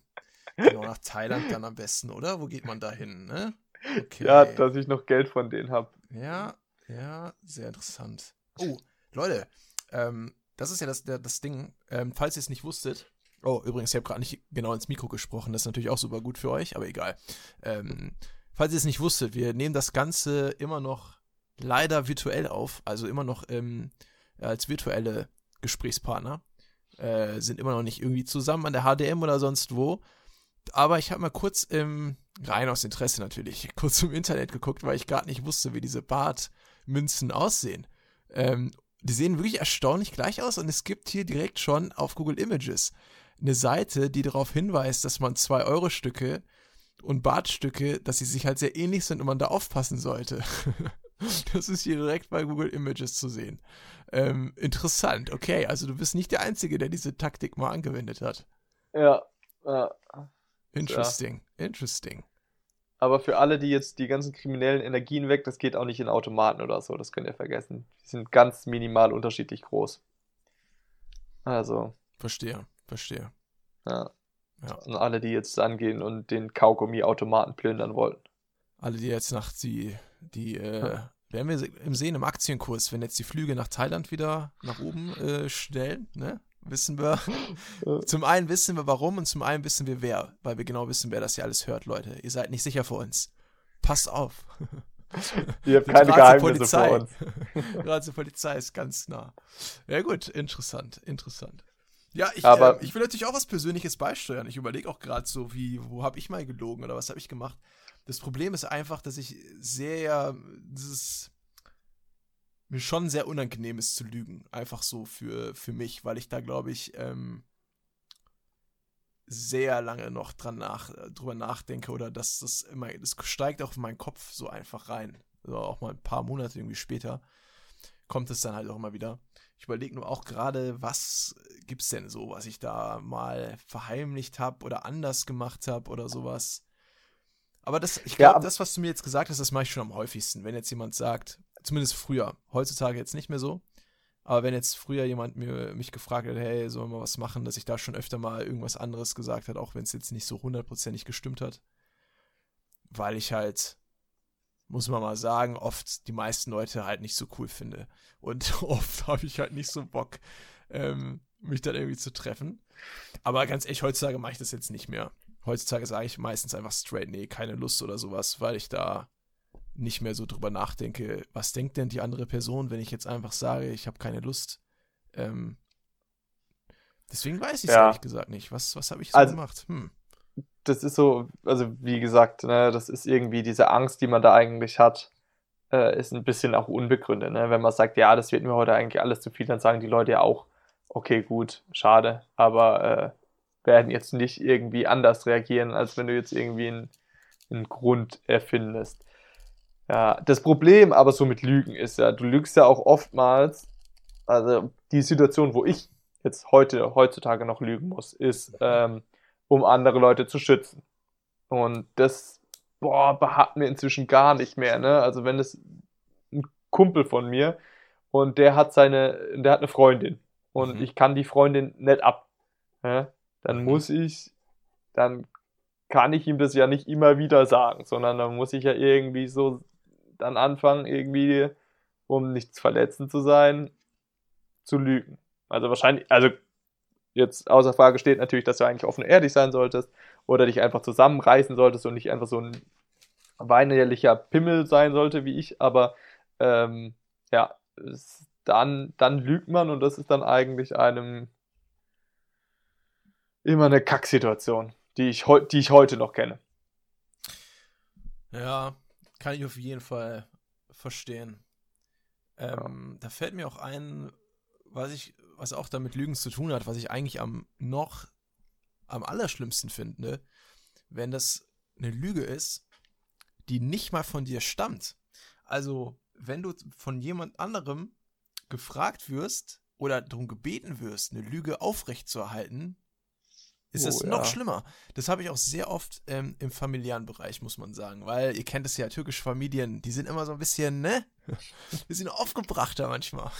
genau nach Thailand dann am besten, oder? Wo geht man da hin, ne? Okay. Ja, dass ich noch Geld von denen habe. Ja, ja, sehr interessant. Oh, Leute, ähm, das ist ja das, der, das Ding. Ähm, falls ihr es nicht wusstet. Oh, übrigens, ich habe gerade nicht genau ins Mikro gesprochen. Das ist natürlich auch super gut für euch, aber egal. Ähm, falls ihr es nicht wusstet, wir nehmen das Ganze immer noch leider virtuell auf. Also immer noch ähm, als virtuelle Gesprächspartner. Äh, sind immer noch nicht irgendwie zusammen an der HDM oder sonst wo. Aber ich habe mal kurz im, rein aus Interesse natürlich, kurz im Internet geguckt, weil ich gerade nicht wusste, wie diese Bartmünzen aussehen. Ähm, die sehen wirklich erstaunlich gleich aus und es gibt hier direkt schon auf Google Images eine Seite, die darauf hinweist, dass man 2-Euro-Stücke und Bartstücke, dass sie sich halt sehr ähnlich sind und man da aufpassen sollte. das ist hier direkt bei Google Images zu sehen. Ähm, interessant, okay, also du bist nicht der Einzige, der diese Taktik mal angewendet hat. Ja, ja. Interesting, ja. interesting. Aber für alle, die jetzt die ganzen kriminellen Energien weg, das geht auch nicht in Automaten oder so, das könnt ihr vergessen. Die sind ganz minimal unterschiedlich groß. Also. Verstehe, verstehe. Ja. Ja. Und alle, die jetzt angehen und den Kaugummi-Automaten plündern wollen. Alle, die jetzt nach die, die, äh, werden wir im Sehen im Aktienkurs, wenn jetzt die Flüge nach Thailand wieder nach oben äh, stellen, ne? Wissen wir. zum einen wissen wir warum und zum einen wissen wir wer, weil wir genau wissen, wer das hier alles hört, Leute. Ihr seid nicht sicher vor uns. Passt auf. Ihr habt keine Geheimnisse vor uns. Gerade zur Polizei ist ganz nah. Ja gut, interessant, interessant. Ja, ich, Aber, äh, ich will natürlich auch was Persönliches beisteuern. Ich überlege auch gerade so, wie, wo habe ich mal gelogen oder was habe ich gemacht. Das Problem ist einfach, dass ich sehr, dieses, mir schon sehr unangenehm ist zu lügen. Einfach so für, für mich, weil ich da, glaube ich, ähm, sehr lange noch dran nach, drüber nachdenke oder dass das immer, das steigt auch in meinen Kopf so einfach rein. Also auch mal ein paar Monate irgendwie später kommt es dann halt auch immer wieder. Ich überlege nur auch gerade, was gibt's denn so, was ich da mal verheimlicht habe oder anders gemacht habe oder sowas. Aber das, ich glaube, ja, das, was du mir jetzt gesagt hast, das mache ich schon am häufigsten. Wenn jetzt jemand sagt, zumindest früher, heutzutage jetzt nicht mehr so, aber wenn jetzt früher jemand mir, mich gefragt hat, hey, sollen wir was machen, dass ich da schon öfter mal irgendwas anderes gesagt hat, auch wenn es jetzt nicht so hundertprozentig gestimmt hat. Weil ich halt, muss man mal sagen, oft die meisten Leute halt nicht so cool finde. Und oft habe ich halt nicht so Bock, ähm, mich dann irgendwie zu treffen. Aber ganz ehrlich, heutzutage mache ich das jetzt nicht mehr. Heutzutage sage ich meistens einfach straight, nee, keine Lust oder sowas, weil ich da nicht mehr so drüber nachdenke, was denkt denn die andere Person, wenn ich jetzt einfach sage, ich habe keine Lust. Ähm, deswegen weiß ich es ja. ehrlich gesagt nicht. Was, was habe ich so also, gemacht? Hm. Das ist so, also wie gesagt, ne, das ist irgendwie diese Angst, die man da eigentlich hat, äh, ist ein bisschen auch unbegründet. Ne? Wenn man sagt, ja, das wird mir heute eigentlich alles zu viel, dann sagen die Leute ja auch, okay, gut, schade, aber äh, werden jetzt nicht irgendwie anders reagieren, als wenn du jetzt irgendwie einen, einen Grund erfindest. Ja, das Problem aber so mit Lügen ist ja, du lügst ja auch oftmals, also die Situation, wo ich jetzt heute, heutzutage noch lügen muss, ist, ähm, um andere Leute zu schützen. Und das, boah, beharrt mir inzwischen gar nicht mehr, ne? Also wenn es ein Kumpel von mir und der hat seine, der hat eine Freundin und mhm. ich kann die Freundin nicht ab, ne? dann mhm. muss ich, dann kann ich ihm das ja nicht immer wieder sagen, sondern dann muss ich ja irgendwie so dann anfangen, irgendwie, um nichts verletzend zu sein, zu lügen. Also wahrscheinlich, also jetzt außer Frage steht natürlich, dass du eigentlich offen und ehrlich sein solltest oder dich einfach zusammenreißen solltest und nicht einfach so ein weinerlicher Pimmel sein sollte wie ich, aber ähm, ja, es, dann, dann lügt man und das ist dann eigentlich einem immer eine Kacksituation, die ich, die ich heute noch kenne. Ja, kann ich auf jeden Fall verstehen. Ähm, ja. Da fällt mir auch ein, was ich, was auch damit Lügen zu tun hat, was ich eigentlich am noch am allerschlimmsten finde, wenn das eine Lüge ist, die nicht mal von dir stammt. Also, wenn du von jemand anderem gefragt wirst oder darum gebeten wirst, eine Lüge aufrechtzuerhalten, ist das oh, noch ja. schlimmer. Das habe ich auch sehr oft ähm, im familiären Bereich, muss man sagen. Weil ihr kennt es ja, türkische Familien, die sind immer so ein bisschen, ne? Wir sind aufgebrachter manchmal.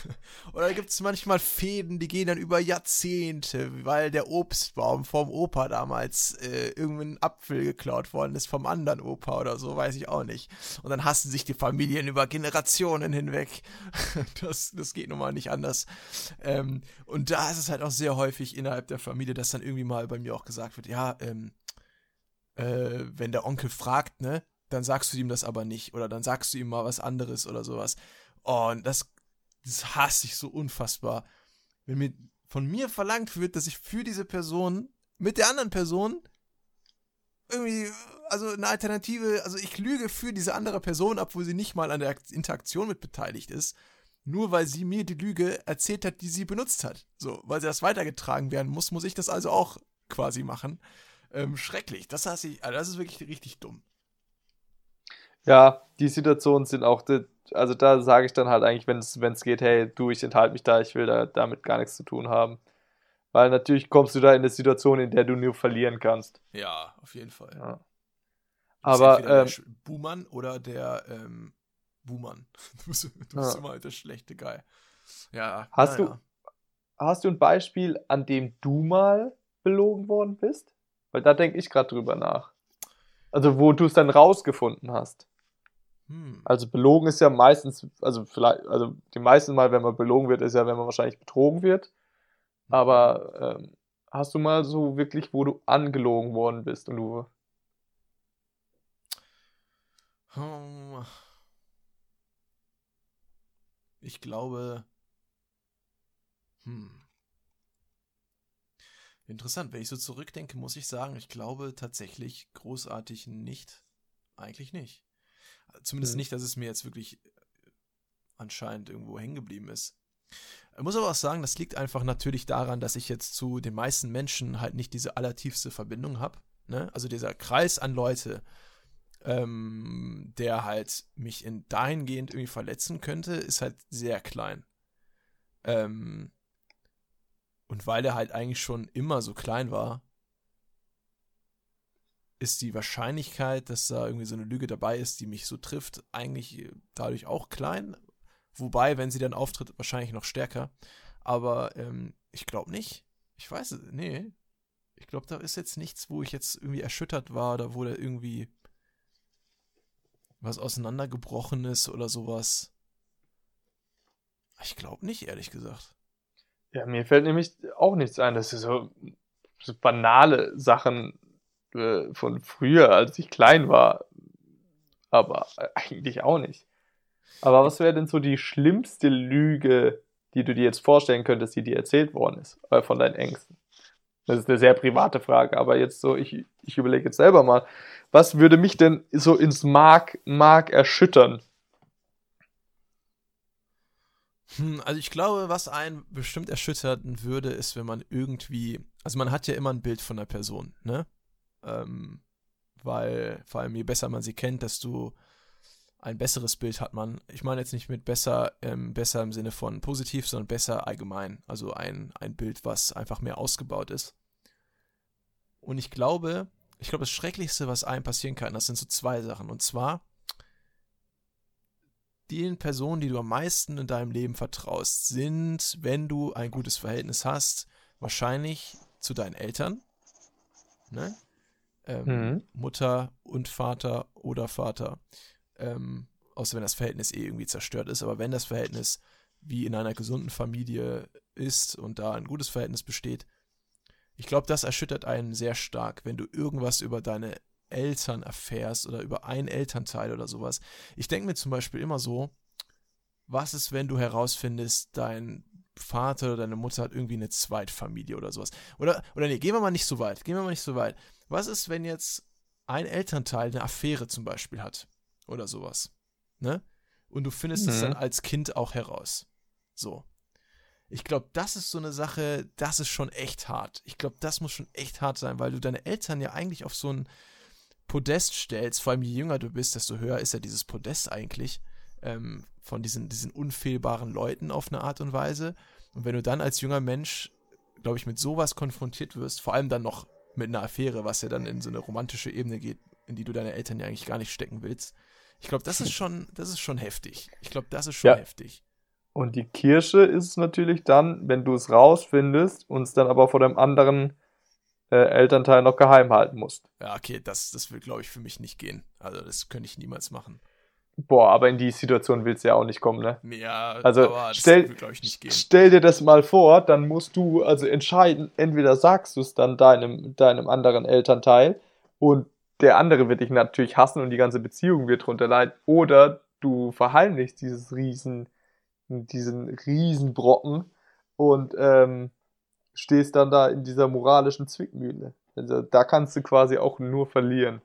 Oder gibt es manchmal Fäden, die gehen dann über Jahrzehnte, weil der Obstbaum vom Opa damals äh, irgendein Apfel geklaut worden ist vom anderen Opa oder so, weiß ich auch nicht. Und dann hassen sich die Familien über Generationen hinweg. Das, das geht nun mal nicht anders. Ähm, und da ist es halt auch sehr häufig innerhalb der Familie, dass dann irgendwie mal bei mir auch gesagt wird, ja, ähm, äh, wenn der Onkel fragt, ne, dann sagst du ihm das aber nicht oder dann sagst du ihm mal was anderes oder sowas. Oh, und das, das hasse ich so unfassbar. Wenn mir von mir verlangt wird, dass ich für diese Person mit der anderen Person irgendwie, also eine Alternative, also ich lüge für diese andere Person, obwohl sie nicht mal an der Interaktion mit beteiligt ist, nur weil sie mir die Lüge erzählt hat, die sie benutzt hat. So, weil sie das weitergetragen werden muss, muss ich das also auch quasi machen. Ähm, schrecklich. Das, heißt, ich, also das ist wirklich richtig dumm. Ja, die Situationen sind auch, also da sage ich dann halt eigentlich, wenn es geht, hey, du, ich enthalte mich da, ich will da damit gar nichts zu tun haben. Weil natürlich kommst du da in eine Situation, in der du nur verlieren kannst. Ja, auf jeden Fall. Ja. Aber ähm, der Buhmann oder der ähm, Buhmann. Du bist, du bist Ja. immer der schlechte Guy. Ja. Hast naja. du, hast du ein Beispiel, an dem du mal belogen worden bist? Weil da denke ich gerade drüber nach. Also wo du es dann rausgefunden hast. Hm. Also belogen ist ja meistens, also vielleicht, also die meisten Mal, wenn man belogen wird, ist ja, wenn man wahrscheinlich betrogen wird. Aber ähm, hast du mal so wirklich, wo du angelogen worden bist und du. Hm. Ich glaube. Hm. Interessant, wenn ich so zurückdenke, muss ich sagen, ich glaube tatsächlich großartig nicht. Eigentlich nicht. Zumindest Hm. nicht, dass es mir jetzt wirklich äh, anscheinend irgendwo hängen geblieben ist. Ich muss aber auch sagen, das liegt einfach natürlich daran, dass ich jetzt zu den meisten Menschen halt nicht diese allertiefste Verbindung habe. Ne? Also dieser Kreis an Leute, ähm, der halt mich in dahingehend irgendwie verletzen könnte, ist halt sehr klein. Ähm, und weil er halt eigentlich schon immer so klein war, ist die Wahrscheinlichkeit, dass da irgendwie so eine Lüge dabei ist, die mich so trifft, eigentlich dadurch auch klein. Wobei, wenn sie dann auftritt, wahrscheinlich noch stärker. Aber ähm, ich glaube nicht. Ich weiß es, nee. Ich glaube, da ist jetzt nichts, wo ich jetzt irgendwie erschüttert war oder wo da irgendwie was auseinandergebrochen ist oder sowas. Ich glaube nicht, ehrlich gesagt. Ja, mir fällt nämlich auch nichts ein. Das ist so, so banale Sachen äh, von früher, als ich klein war. Aber äh, eigentlich auch nicht. Aber was wäre denn so die schlimmste Lüge, die du dir jetzt vorstellen könntest, die dir erzählt worden ist, äh, von deinen Ängsten? Das ist eine sehr private Frage, aber jetzt so, ich, ich überlege jetzt selber mal, was würde mich denn so ins Mark, Mark erschüttern? Hm, also ich glaube, was einen bestimmt erschüttern würde, ist, wenn man irgendwie, also man hat ja immer ein Bild von einer Person, ne? Ähm, weil vor allem je besser man sie kennt, desto ein besseres Bild hat man. Ich meine jetzt nicht mit besser, ähm, besser im Sinne von positiv, sondern besser allgemein. Also ein, ein Bild, was einfach mehr ausgebaut ist. Und ich glaube, ich glaube, das Schrecklichste, was einem passieren kann, das sind so zwei Sachen. Und zwar, den Personen, die du am meisten in deinem Leben vertraust, sind, wenn du ein gutes Verhältnis hast, wahrscheinlich zu deinen Eltern. Ne? Ähm, Mhm. Mutter und Vater oder Vater. Ähm, außer wenn das Verhältnis eh irgendwie zerstört ist. Aber wenn das Verhältnis wie in einer gesunden Familie ist und da ein gutes Verhältnis besteht, ich glaube, das erschüttert einen sehr stark, wenn du irgendwas über deine Eltern erfährst oder über einen Elternteil oder sowas. Ich denke mir zum Beispiel immer so, was ist, wenn du herausfindest, dein Vater oder deine Mutter hat irgendwie eine Zweitfamilie oder sowas. Oder, oder nee, gehen wir mal nicht so weit. Gehen wir mal nicht so weit. Was ist, wenn jetzt ein Elternteil eine Affäre zum Beispiel hat? Oder sowas. Ne? Und du findest es Mhm. dann als Kind auch heraus. So. Ich glaube, das ist so eine Sache, das ist schon echt hart. Ich glaube, das muss schon echt hart sein, weil du deine Eltern ja eigentlich auf so ein Podest stellst. Vor allem je jünger du bist, desto höher ist ja dieses Podest eigentlich. Ähm, von diesen, diesen unfehlbaren Leuten auf eine Art und Weise. Und wenn du dann als junger Mensch, glaube ich, mit sowas konfrontiert wirst, vor allem dann noch mit einer Affäre, was ja dann in so eine romantische Ebene geht, in die du deine Eltern ja eigentlich gar nicht stecken willst. Ich glaube, das ist schon, das ist schon heftig. Ich glaube, das ist schon Ja. heftig. Und die Kirsche ist natürlich dann, wenn du es rausfindest und es dann aber vor dem anderen äh, Elternteil noch geheim halten musst. Ja, okay, das, das will, glaube ich, für mich nicht gehen. Also, das könnte ich niemals machen. Boah, aber in die Situation willst du ja auch nicht kommen, ne? Ja, Also, stell- will, glaube ich, nicht gehen. Stell dir das mal vor, dann musst du also entscheiden, entweder sagst du es dann deinem, deinem anderen Elternteil und der andere wird dich natürlich hassen und die ganze Beziehung wird drunter leiden, oder du verheimlichst dieses riesen, diesen Riesenbrocken und ähm, stehst dann da in dieser moralischen Zwickmühle. Also da kannst du quasi auch nur verlieren.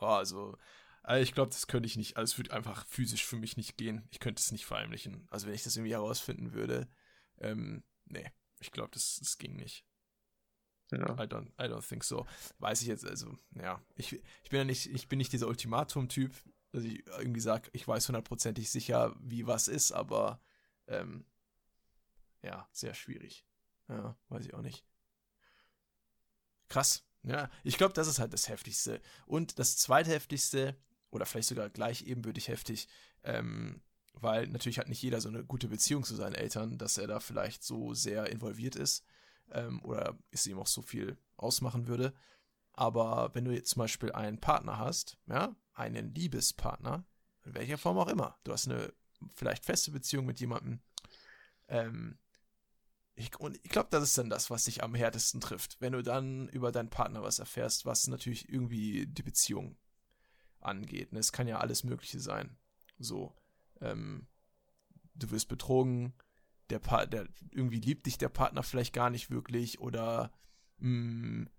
Oh, also, also, ich glaube, das könnte ich nicht. Also, es würde einfach physisch für mich nicht gehen. Ich könnte es nicht verheimlichen. Also, wenn ich das irgendwie herausfinden würde, ähm, nee, ich glaube, das, das ging nicht. Ja. I, don't, I don't think so. Weiß ich jetzt, also, ja. Ich, ich bin ja nicht, ich bin nicht dieser Ultimatum-Typ, dass ich irgendwie sage, ich weiß hundertprozentig sicher, wie was ist, aber ähm, ja, sehr schwierig. Ja, weiß ich auch nicht. Krass. Ja, ich glaube, das ist halt das Heftigste. Und das zweitheftigste, oder vielleicht sogar gleich ebenbürtig heftig, ähm, weil natürlich hat nicht jeder so eine gute Beziehung zu seinen Eltern, dass er da vielleicht so sehr involviert ist ähm, oder es ihm auch so viel ausmachen würde. Aber wenn du jetzt zum Beispiel einen Partner hast, ja, einen Liebespartner, in welcher Form auch immer, du hast eine vielleicht feste Beziehung mit jemandem, ähm, ich, und ich glaube, das ist dann das, was dich am härtesten trifft, wenn du dann über deinen Partner was erfährst, was natürlich irgendwie die Beziehung angeht. Ne? Es kann ja alles Mögliche sein. So, ähm, du wirst betrogen, der, pa der irgendwie liebt dich der Partner vielleicht gar nicht wirklich oder mh, hm,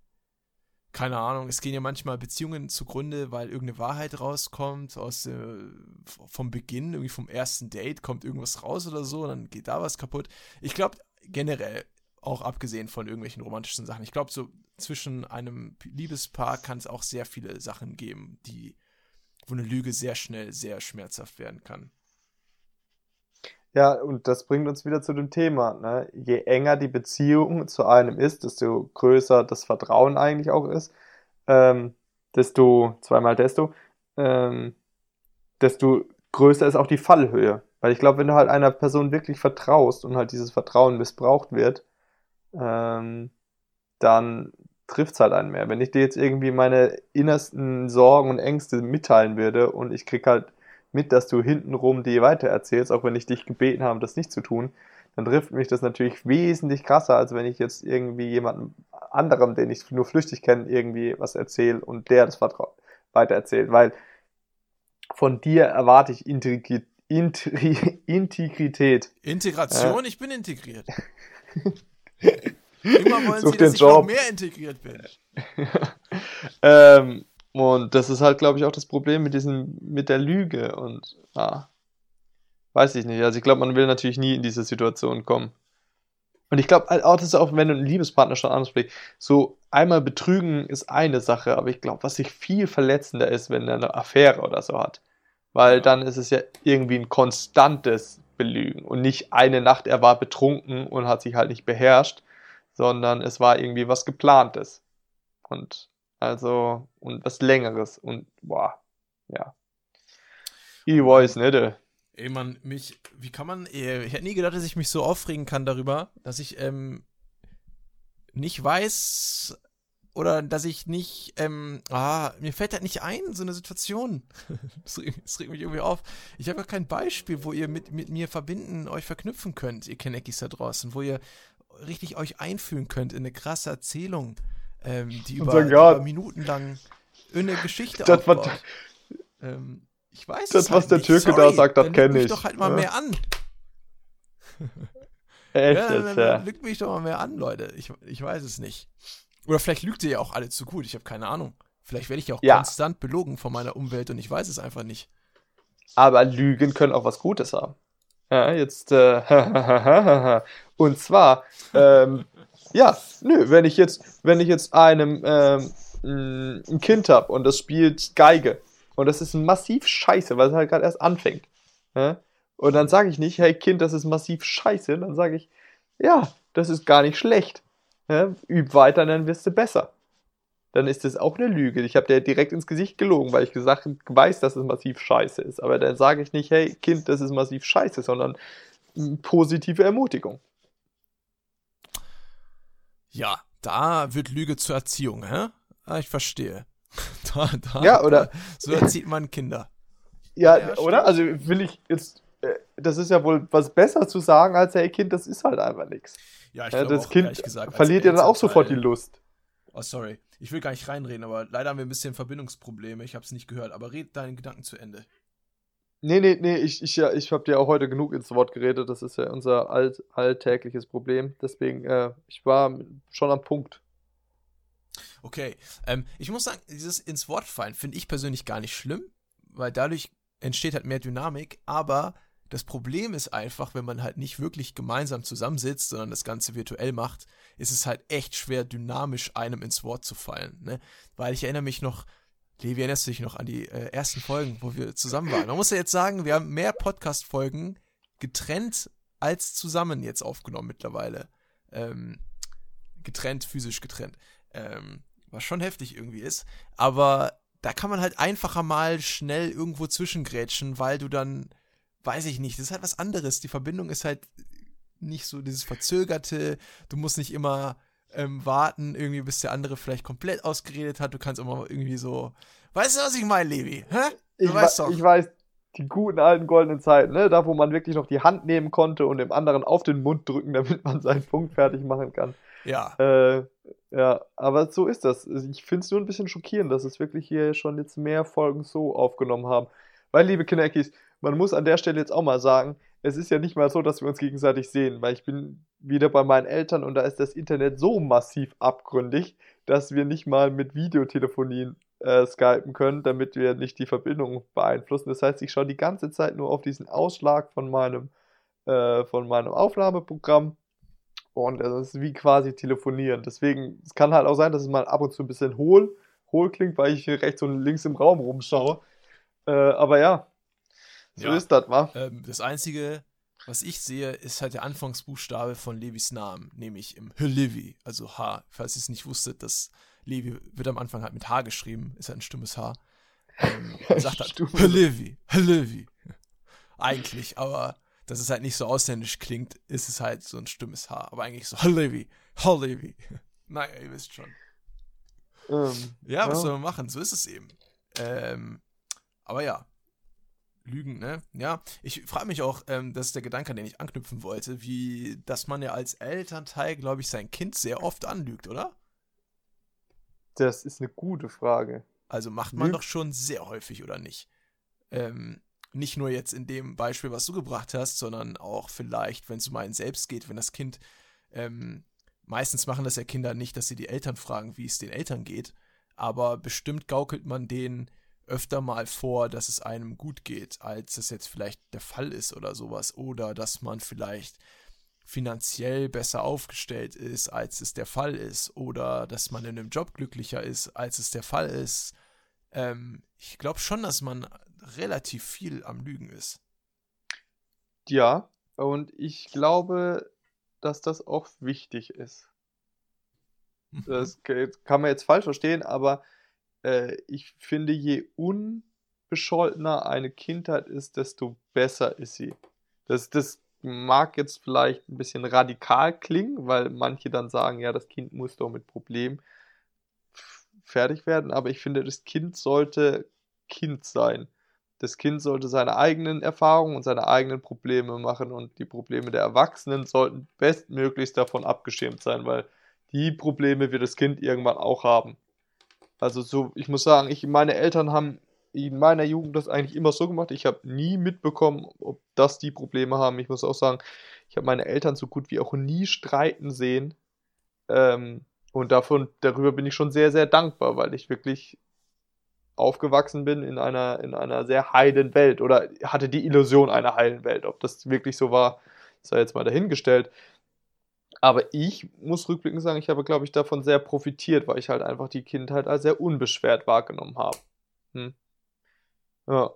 keine Ahnung, es gehen ja manchmal Beziehungen zugrunde, weil irgendeine Wahrheit rauskommt aus äh, vom Beginn, irgendwie vom ersten Date kommt irgendwas raus oder so, dann geht da was kaputt. Ich glaube generell, auch abgesehen von irgendwelchen romantischen Sachen, ich glaube so zwischen einem Liebespaar kann es auch sehr viele Sachen geben, die wo eine Lüge sehr schnell sehr schmerzhaft werden kann. Ja, und das bringt uns wieder zu dem Thema. Ne? Je enger die Beziehung zu einem ist, desto größer das Vertrauen eigentlich auch ist, ähm, desto, zweimal desto, ähm, desto größer ist auch die Fallhöhe. Weil ich glaube, wenn du halt einer Person wirklich vertraust und halt dieses Vertrauen missbraucht wird, ähm, dann trifft es halt einen mehr. Wenn ich dir jetzt irgendwie meine innersten Sorgen und Ängste mitteilen würde und ich krieg halt mit, dass du hintenrum die weitererzählst, auch wenn ich dich gebeten habe, das nicht zu tun, dann trifft mich das natürlich wesentlich krasser, als wenn ich jetzt irgendwie jemandem anderem, den ich nur flüchtig kenne, irgendwie was erzähle und der das weitererzählt. Weil von dir erwarte ich Integrität. Integration? Äh. Ich bin integriert. Immer wollen Such sie, dass ich Job. noch mehr integriert bin. ähm, und das ist halt, glaube ich, auch das Problem mit diesem, mit der Lüge und ah, weiß ich nicht. Also ich glaube, man will natürlich nie in diese Situation kommen. Und ich glaube auch, das ist auch, wenn du einen Liebespartner schon ansprichst, so einmal betrügen ist eine Sache, aber ich glaube, was sich viel verletzender ist, wenn er eine Affäre oder so hat. Weil dann ist es ja irgendwie ein konstantes Belügen und nicht eine Nacht, er war betrunken und hat sich halt nicht beherrscht, sondern es war irgendwie was geplantes. Und also, und was Längeres. Und, boah, ja. Ich weiß nicht. Ey, ey man, mich, wie kann man, ich hätte nie gedacht, dass ich mich so aufregen kann darüber, dass ich, ähm, nicht weiß, oder dass ich nicht, ähm, ah, mir fällt halt nicht ein, so eine Situation. das, regt, das, regt, mich irgendwie auf. Ich habe ja kein Beispiel, wo ihr mit, mit mir verbinden, euch verknüpfen könnt, ihr Kenneckis da draußen, wo ihr richtig euch einfühlen könnt in eine krasse Erzählung ähm, die über, sagen, ja, über Minuten lang eine Geschichte das, aufbaut. Was, ähm, ich weiß Das, was halt der Türke Sorry, da sagt, das kenne ich. doch halt mal ja. mehr an. Echt ja, dann, dann, lügt mich doch mal mehr an, Leute. Ich, ich weiß es nicht. Oder vielleicht lügt ihr ja auch alle zu gut. Ich habe keine Ahnung. Vielleicht werde ich ja auch ja. konstant belogen von meiner Umwelt und ich weiß es einfach nicht. Aber Lügen können auch was Gutes haben. Ja, jetzt, äh, und zwar, ähm, ja, nö, wenn ich jetzt, wenn ich jetzt einem ähm, ein Kind habe und das spielt Geige und das ist massiv scheiße, weil es halt gerade erst anfängt. Ja? Und dann sage ich nicht, hey Kind, das ist massiv scheiße, dann sage ich, ja, das ist gar nicht schlecht. Ja? Üb weiter, dann wirst du besser. Dann ist das auch eine Lüge. Ich habe dir direkt ins Gesicht gelogen, weil ich gesagt weiß, dass es massiv scheiße ist. Aber dann sage ich nicht, hey Kind, das ist massiv scheiße, sondern positive Ermutigung. Ja, da wird Lüge zur Erziehung, hä? Ah, ich verstehe. Da, da, ja, oder? Da, so erzieht man Kinder. Ja, ja oder? Also will ich jetzt, äh, das ist ja wohl was besser zu sagen, als hey Kind, das ist halt einfach nichts. Ja, ich ja, Das auch, Kind gesagt, verliert ja dann auch sofort die Lust. Oh, sorry. Ich will gar nicht reinreden, aber leider haben wir ein bisschen Verbindungsprobleme. Ich habe es nicht gehört, aber red deinen Gedanken zu Ende. Nee, nee, nee, ich, ich, ja, ich habe dir auch heute genug ins Wort geredet. Das ist ja unser alt, alltägliches Problem. Deswegen, äh, ich war schon am Punkt. Okay, ähm, ich muss sagen, dieses ins Wort fallen finde ich persönlich gar nicht schlimm, weil dadurch entsteht halt mehr Dynamik, aber Das Problem ist einfach, wenn man halt nicht wirklich gemeinsam zusammensitzt, sondern das Ganze virtuell macht, ist es halt echt schwer, dynamisch einem ins Wort zu fallen. Ne? Weil ich erinnere mich noch, Levi, erinnerst du dich noch an die äh, ersten Folgen, wo wir zusammen waren? Man muss ja jetzt sagen, wir haben mehr Podcast-Folgen getrennt als zusammen jetzt aufgenommen mittlerweile. Ähm, getrennt, physisch getrennt. Ähm, was schon heftig irgendwie ist. Aber da kann man halt einfacher mal schnell irgendwo zwischengrätschen, weil du dann, weiß ich nicht, das ist halt was anderes. Die Verbindung ist halt nicht so dieses Verzögerte. Du musst nicht immer ähm, warten, irgendwie, bis der andere vielleicht komplett ausgeredet hat. Du kannst immer irgendwie so. Weißt du, was ich meine, Levi? Hä? Du ich, weißt doch. ich weiß, die guten alten goldenen Zeiten, ne? Da, wo man wirklich noch die Hand nehmen konnte und dem anderen auf den Mund drücken, damit man seinen Punkt fertig machen kann. Ja. Äh, ja, aber so ist das. Ich finde es nur ein bisschen schockierend, dass es wirklich hier schon jetzt mehr Folgen so aufgenommen haben. Weil, liebe Kineckies, man muss an der Stelle jetzt auch mal sagen, es ist ja nicht mal so, dass wir uns gegenseitig sehen, weil ich bin wieder bei meinen Eltern und da ist das Internet so massiv abgründig, dass wir nicht mal mit Videotelefonien äh, skypen können, damit wir nicht die Verbindung beeinflussen. Das heißt, ich schaue die ganze Zeit nur auf diesen Ausschlag von meinem, äh, von meinem Aufnahmeprogramm und das ist wie quasi telefonieren. Deswegen, es kann halt auch sein, dass es mal ab und zu ein bisschen hohl, hohl klingt, weil ich hier rechts und links im Raum rumschaue. Äh, aber ja, so ja, ist das, wa? Ähm, das Einzige, was ich sehe, ist halt der Anfangsbuchstabe von Levis Namen, nämlich im Levi, also H. Falls ihr es nicht wusstet, das Levi wird am Anfang halt mit H geschrieben, ist halt ein stummes H. Ähm, sagt halt Levi, Levi. Eigentlich, aber dass es halt nicht so ausländisch klingt, ist es halt so ein stummes H. Aber eigentlich so, Levi, Levi. naja, ihr wisst schon. Ähm, ja, was ja. soll man machen? So ist es eben. Ähm, aber ja, Lügen, ne? Ja, ich frage mich auch, ähm, das ist der Gedanke, den ich anknüpfen wollte, wie, dass man ja als Elternteil, glaube ich, sein Kind sehr oft anlügt, oder? Das ist eine gute Frage. Also macht man Lüg doch schon sehr häufig, oder nicht? Ähm, nicht nur jetzt in dem Beispiel, was du gebracht hast, sondern auch vielleicht, wenn es um einen selbst geht, wenn das Kind, ähm, meistens machen das ja Kinder nicht, dass sie die Eltern fragen, wie es den Eltern geht, aber bestimmt gaukelt man denen öfter mal vor, dass es einem gut geht, als es jetzt vielleicht der Fall ist oder sowas, oder dass man vielleicht finanziell besser aufgestellt ist, als es der Fall ist, oder dass man in einem Job glücklicher ist, als es der Fall ist. Ähm, ich glaube schon, dass man relativ viel am Lügen ist. Ja, und ich glaube, dass das auch wichtig ist. Mhm. Das kann man jetzt falsch verstehen, aber äh, ich finde, je unbescholtener eine Kindheit ist, desto besser ist sie. Das, das mag jetzt vielleicht ein bisschen radikal klingen, weil manche dann sagen, ja, das Kind muss doch mit Problemen fertig werden, aber ich finde, das Kind sollte Kind sein. Das Kind sollte seine eigenen Erfahrungen und seine eigenen Probleme machen und die Probleme der Erwachsenen sollten bestmöglichst davon abgeschirmt sein, weil die Probleme wird das Kind irgendwann auch haben. Also so, ich muss sagen, ich, meine Eltern haben in meiner Jugend das eigentlich immer so gemacht. Ich habe nie mitbekommen, ob das die Probleme haben. Ich muss auch sagen, ich habe meine Eltern so gut wie auch nie streiten sehen. Ähm, und davon, darüber bin ich schon sehr, sehr dankbar, weil ich wirklich aufgewachsen bin in einer, in einer sehr heilen Welt oder hatte die Illusion einer heilen Welt. Ob das wirklich so war, sei jetzt mal dahingestellt. Aber ich muss rückblickend sagen, ich habe, glaube ich, davon sehr profitiert, weil ich halt einfach die Kindheit als sehr unbeschwert wahrgenommen habe. Hm. Ja.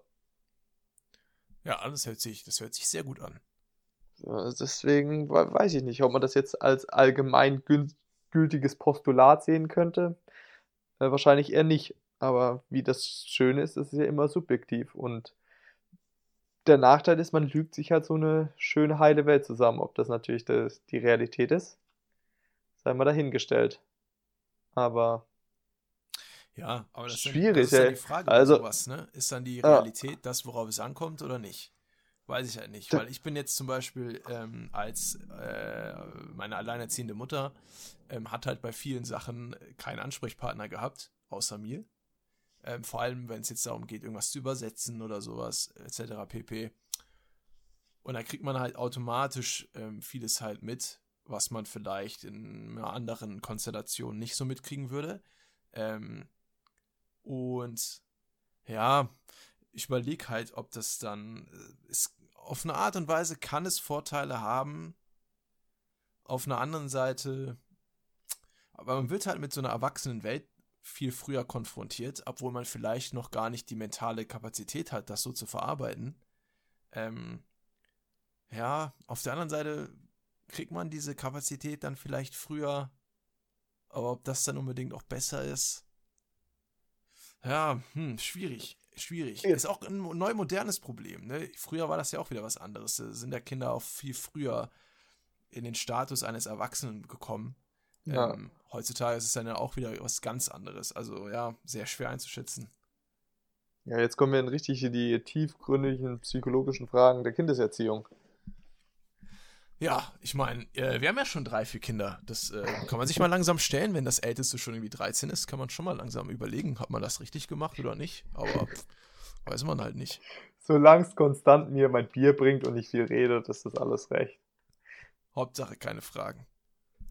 Ja, das hört sich, das hört sich sehr gut an. deswegen weiß ich nicht, ob man das jetzt als allgemein gültiges Postulat sehen könnte. Äh, wahrscheinlich eher nicht. Aber wie das Schöne ist, das ist ja immer subjektiv. Und der Nachteil ist, man lügt sich halt so eine schöne, heile Welt zusammen. Ob das natürlich das, die Realität ist, sei mal dahingestellt. Aber. Ja, aber das, schwierig, ist, dann, das ist dann die Frage also, sowas, ne? Ist dann die Realität ja. das, worauf es ankommt oder nicht? Weiß ich halt nicht. Weil ich bin jetzt zum Beispiel ähm, als äh, meine alleinerziehende Mutter ähm, hat halt bei vielen Sachen keinen Ansprechpartner gehabt, außer mir. Ähm, vor allem, wenn es jetzt darum geht, irgendwas zu übersetzen oder sowas, etc. pp. Und da kriegt man halt automatisch ähm, vieles halt mit, was man vielleicht in einer anderen Konstellation nicht so mitkriegen würde. Ähm, und ja, ich überlege halt, ob das dann, äh, ist, auf eine Art und Weise kann es Vorteile haben. Auf einer anderen Seite, aber man wird halt mit so einer erwachsenen Welt viel früher konfrontiert, obwohl man vielleicht noch gar nicht die mentale Kapazität hat, das so zu verarbeiten. Ähm, ja, auf der anderen Seite kriegt man diese Kapazität dann vielleicht früher, aber ob das dann unbedingt auch besser ist, ja, hm, schwierig. Schwierig. Ja. Ist auch ein neu modernes Problem. Ne? Früher war das ja auch wieder was anderes. Da sind ja Kinder auch viel früher in den Status eines Erwachsenen gekommen. Ja. Ähm, heutzutage ist es dann ja auch wieder was ganz anderes. Also ja, sehr schwer einzuschätzen. Ja, jetzt kommen wir in richtig die tiefgründigen psychologischen Fragen der Kindeserziehung. Ja, ich meine, äh, wir haben ja schon drei, vier Kinder. Das äh, kann man sich mal langsam stellen. Wenn das älteste schon irgendwie 13 ist, kann man schon mal langsam überlegen, hat man das richtig gemacht oder nicht. Aber weiß man halt nicht. Solange es konstant mir mein Bier bringt und ich viel rede, ist das alles recht. Hauptsache keine Fragen.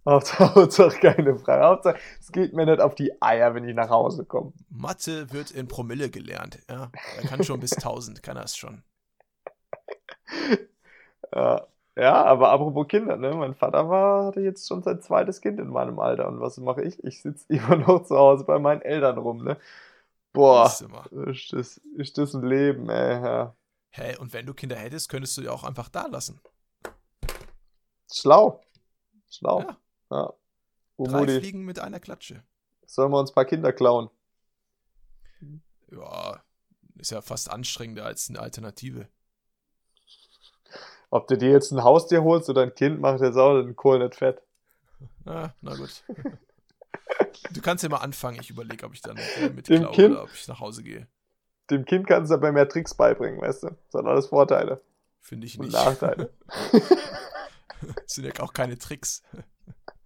Hauptsache, Hauptsache keine Fragen. Hauptsache, es geht mir nicht auf die Eier, wenn ich nach Hause komme. Mathe wird in Promille gelernt. Ja, er kann schon bis 1000, kann er es schon. Ja. Ja, aber apropos Kinder, ne? Mein Vater war, hatte jetzt schon sein zweites Kind in meinem Alter. Und was mache ich? Ich sitze immer noch zu Hause bei meinen Eltern rum, ne? Boah, ist das, ist das ein Leben, ey. Ja. Hä, und wenn du Kinder hättest, könntest du die auch einfach da lassen. Schlau. Schlau. Ja. Ja. Drei Fliegen mit einer Klatsche. Sollen wir uns ein paar Kinder klauen? Ja, ist ja fast anstrengender als eine Alternative. Ob du dir jetzt ein Haustier holst oder ein Kind, macht jetzt auch den Kohl nicht fett. Ah, na gut. Du kannst ja mal anfangen, ich überlege, ob ich dann äh, mitklaue oder ob ich nach Hause gehe. Dem Kind kannst du aber mehr Tricks beibringen, weißt du? Das hat alles Vorteile. Finde ich nicht. Und Nachteile. das sind ja auch keine Tricks.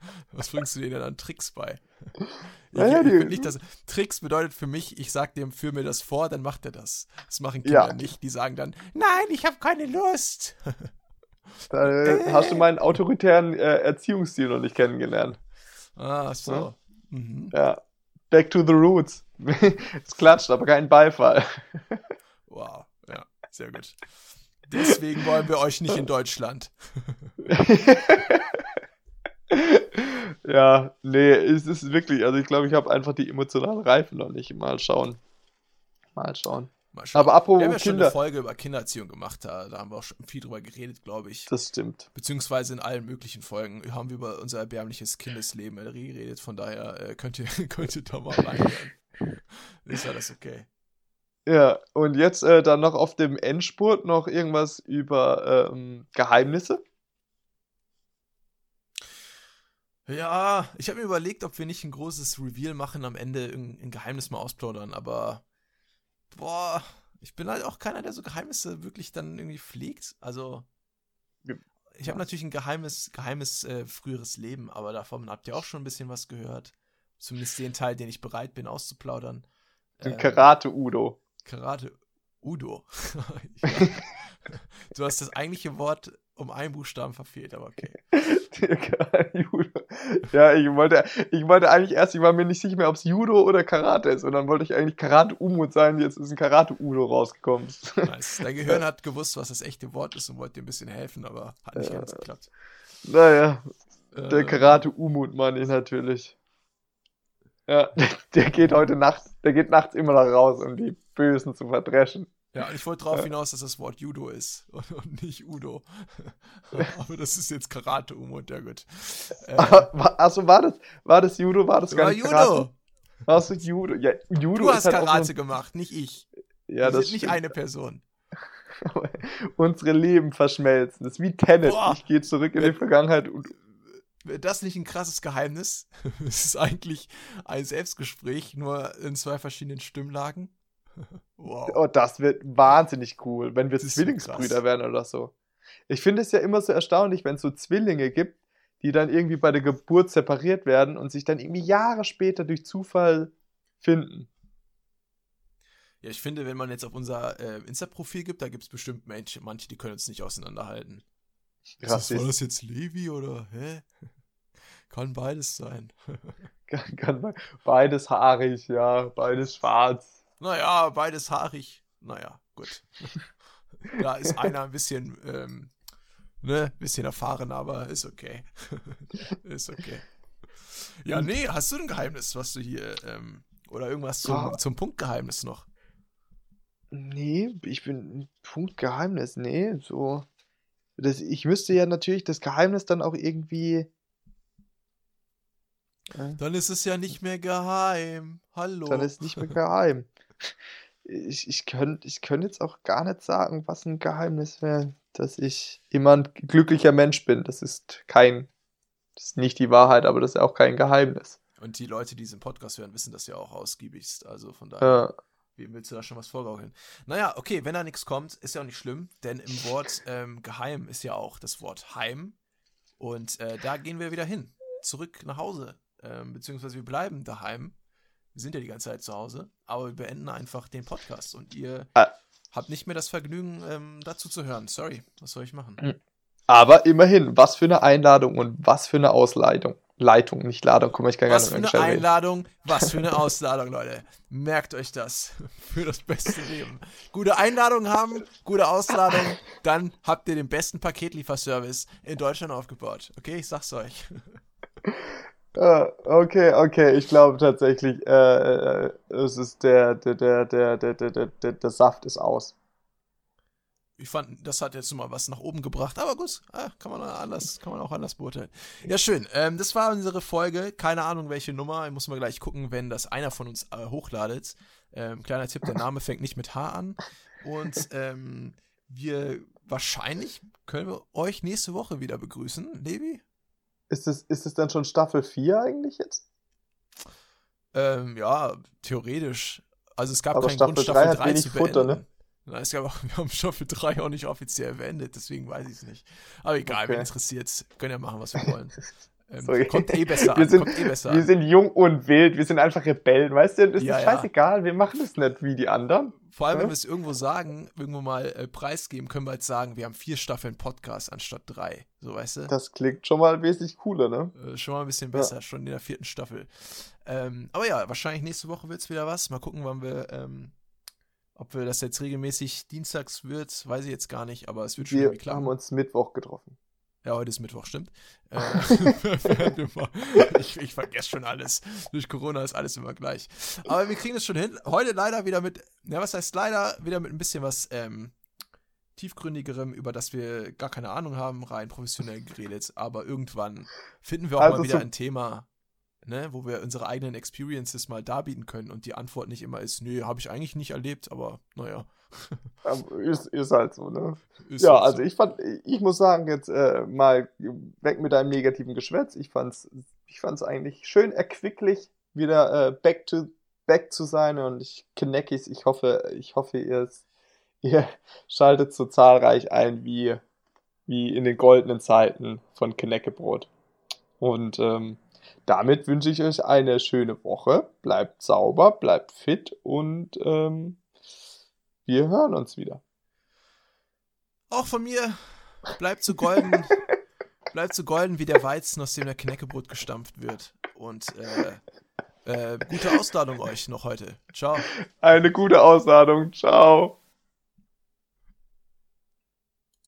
Was bringst du dir denn an Tricks bei? Ich, naja, ich nicht, dass, Tricks bedeutet für mich, ich sag dem, führ mir das vor, dann macht er das. Das machen Kinder ja. nicht. Die sagen dann, nein, ich habe keine Lust. Da äh, hast du meinen autoritären äh, Erziehungsstil noch nicht kennengelernt. Ah, so. Ja. Mhm. ja. Back to the roots. es klatscht, aber kein Beifall. wow, ja, sehr gut. Deswegen wollen wir euch nicht in Deutschland. Ja, nee, es ist wirklich, also ich glaube, ich habe einfach die emotionalen Reifen noch nicht. Mal schauen. Mal schauen. Mal schauen. Aber apropos Wir haben ja Kinder. schon eine Folge über Kindererziehung gemacht, da, da haben wir auch schon viel drüber geredet, glaube ich. Das stimmt. Beziehungsweise in allen möglichen Folgen haben wir über unser erbärmliches Kindesleben geredet, von daher äh, könnt, ihr, könnt ihr da mal reinhören. ist alles okay. Ja, und jetzt äh, dann noch auf dem Endspurt noch irgendwas über ähm, Geheimnisse. Ja, ich habe mir überlegt, ob wir nicht ein großes Reveal machen, am Ende ein, ein Geheimnis mal ausplaudern, aber boah, ich bin halt auch keiner, der so Geheimnisse wirklich dann irgendwie pflegt. Also, ich habe natürlich ein geheimes, geheimes äh, früheres Leben, aber davon habt ihr auch schon ein bisschen was gehört. Zumindest den Teil, den ich bereit bin auszuplaudern. Den ähm, Karate-Udo. Karate-Udo. du hast das eigentliche Wort um einen Buchstaben verfehlt, aber okay. ja, ich wollte, ich wollte eigentlich erst, ich war mir nicht sicher mehr, ob es Judo oder Karate ist. Und dann wollte ich eigentlich Karate Umut sein, jetzt ist ein Karate Udo rausgekommen. Nice. Dein Gehirn hat gewusst, was das echte Wort ist und wollte dir ein bisschen helfen, aber hat nicht ja. ganz geklappt. Naja, äh, der Karate Umut meine ich natürlich. Ja, der geht heute Nacht, der geht nachts immer noch raus, um die Bösen zu verdreschen. Ja, ich wollte darauf hinaus, dass das Wort Judo ist und, und nicht Udo. Aber das ist jetzt Karate Umut, ja gut. Äh, Achso, war das, war das Judo? War das gar war nicht Judo? Karate? Warst du Judo? Ja, Judo du hast halt Karate so gemacht, nicht ich. Ja, Wir das sind nicht eine Person. Unsere Leben verschmelzen. Das ist wie Tenet. Boah. Ich gehe zurück in die Vergangenheit und Wäre das nicht ein krasses Geheimnis? es ist eigentlich ein Selbstgespräch, nur in zwei verschiedenen Stimmlagen. Wow. Oh, das wird wahnsinnig cool, wenn wir Zwillingsbrüder so werden oder so. Ich finde es ja immer so erstaunlich, wenn es so Zwillinge gibt, die dann irgendwie bei der Geburt separiert werden und sich dann irgendwie Jahre später durch Zufall finden. Ja, ich finde, wenn man jetzt auf unser äh, Insta-Profil gibt, da gibt es bestimmt manche, manche, die können uns nicht auseinanderhalten. Krass, das, war das jetzt Levi oder hä? Kann beides sein. kann, kann beides haarig, ja, beides schwarz. Naja, beides haarig. Naja, gut. Da ist einer ein bisschen, ähm, ne, bisschen erfahren, aber ist okay. ist okay. Ja, nee, hast du ein Geheimnis, was du hier, ähm, oder irgendwas zum, Ah. zum Punktgeheimnis noch? Nee, ich bin Punktgeheimnis, nee, so. Das, ich müsste ja natürlich das Geheimnis dann auch irgendwie. Äh, Dann ist es ja nicht mehr geheim. Hallo. dann ist nicht mehr geheim. Ich, ich könnte ich könnt jetzt auch gar nicht sagen, was ein Geheimnis wäre, dass ich immer ein glücklicher Mensch bin. Das ist kein, das ist nicht die Wahrheit, aber das ist auch kein Geheimnis. Und die Leute, die diesen Podcast hören, wissen das ja auch ausgiebigst. Also von daher. Äh, Wem willst du da schon was vorgaukeln? Naja, okay, wenn da nichts kommt, ist ja auch nicht schlimm, denn im Wort ähm, geheim ist ja auch das Wort heim. Und äh, da gehen wir wieder hin. Zurück nach Hause. Ähm, beziehungsweise wir bleiben daheim. Wir sind ja die ganze Zeit zu Hause, aber wir beenden einfach den Podcast und ihr Ah. habt nicht mehr das Vergnügen, ähm, dazu zu hören. Sorry, was soll ich machen? aber immerhin, was für eine Einladung und was für eine Ausleitung. Leitung, nicht Ladung. Guck mal, ich kann gar Was nicht für eine reden. Einladung, was für eine Ausladung, Leute. Merkt euch das für das beste Leben. Gute Einladung haben, gute Ausladung, dann habt ihr den besten Paketlieferservice in Deutschland aufgebaut. Okay, ich sag's euch. Ah, okay, okay, ich glaube tatsächlich, äh, äh es ist der, der, der, der, der, der, der, der Saft ist aus. Ich fand, das hat jetzt mal was nach oben gebracht, aber gut, ah, kann, man anders, kann man auch anders beurteilen. Ja, schön. Ähm, das war unsere Folge. Keine Ahnung, welche Nummer. Muss man gleich gucken, wenn das einer von uns äh, hochladet. Ähm, kleiner Tipp: der Name fängt nicht mit H an. Und ähm, wir wahrscheinlich können wir euch nächste Woche wieder begrüßen. Levi? Ist es, ist es dann schon Staffel 4 eigentlich jetzt? Ähm, ja, theoretisch. Also es gab Aber keinen Staffel Grund, 3 Staffel hat 3 wenig zu Futter, beenden. ne? Nein, es gab auch, wir haben Staffel 3 auch nicht offiziell beendet, deswegen weiß ich es nicht. Aber egal, Okay. wen interessiert, können ja machen, was wir wollen. Ähm, kommt eh besser Wir an, sind, eh besser wir an. sind jung und wild, wir sind einfach Rebellen, weißt du? Es Ja, ist ja. scheißegal, wir machen es nicht wie die anderen. Vor allem, wenn Ja? wir es irgendwo sagen, irgendwo mal äh, preisgeben, können wir halt sagen, wir haben vier Staffeln Podcast anstatt drei. So, weißt du? Das klingt schon mal wesentlich cooler, ne? Äh, schon mal ein bisschen besser, schon in der vierten Staffel. Ähm, aber ja, wahrscheinlich nächste Woche wird es wieder was. Mal gucken, wann wir, ähm, ob wir das jetzt regelmäßig dienstags wird, weiß ich jetzt gar nicht, aber es wird schon Wir irgendwie klappen. haben uns Mittwoch getroffen. Ja, heute ist Mittwoch, stimmt. Äh, ich, ich vergesse schon alles. Durch Corona ist alles immer gleich. Aber wir kriegen es schon hin. Heute leider wieder mit, ja, was heißt leider, wieder mit ein bisschen was ähm, tiefgründigerem, über das wir gar keine Ahnung haben, rein professionell geredet. Aber irgendwann finden wir auch Also mal wieder ein Thema, ne, wo wir unsere eigenen Experiences mal darbieten können und die Antwort nicht immer ist, nö, habe ich eigentlich nicht erlebt, aber naja. Ist, ist halt so, ne? Ist Ja, halt also so. ich fand, ich muss sagen, jetzt äh, mal weg mit deinem negativen Geschwätz. Ich fand's, ich fand's eigentlich schön erquicklich, wieder äh, back to back zu sein und ich Kneckis, ich hoffe, ich hoffe, ihr, ihr schaltet so zahlreich ein wie, wie in den goldenen Zeiten von Kneckebrot. Und ähm, damit wünsche ich euch eine schöne Woche. Bleibt sauber, bleibt fit und ähm, wir hören uns wieder. Auch von mir bleibt so golden, bleibt so golden wie der Weizen, aus dem der Knäckebrot gestampft wird. Und äh, äh, gute Ausladung euch noch heute. Ciao. Eine gute Ausladung. Ciao.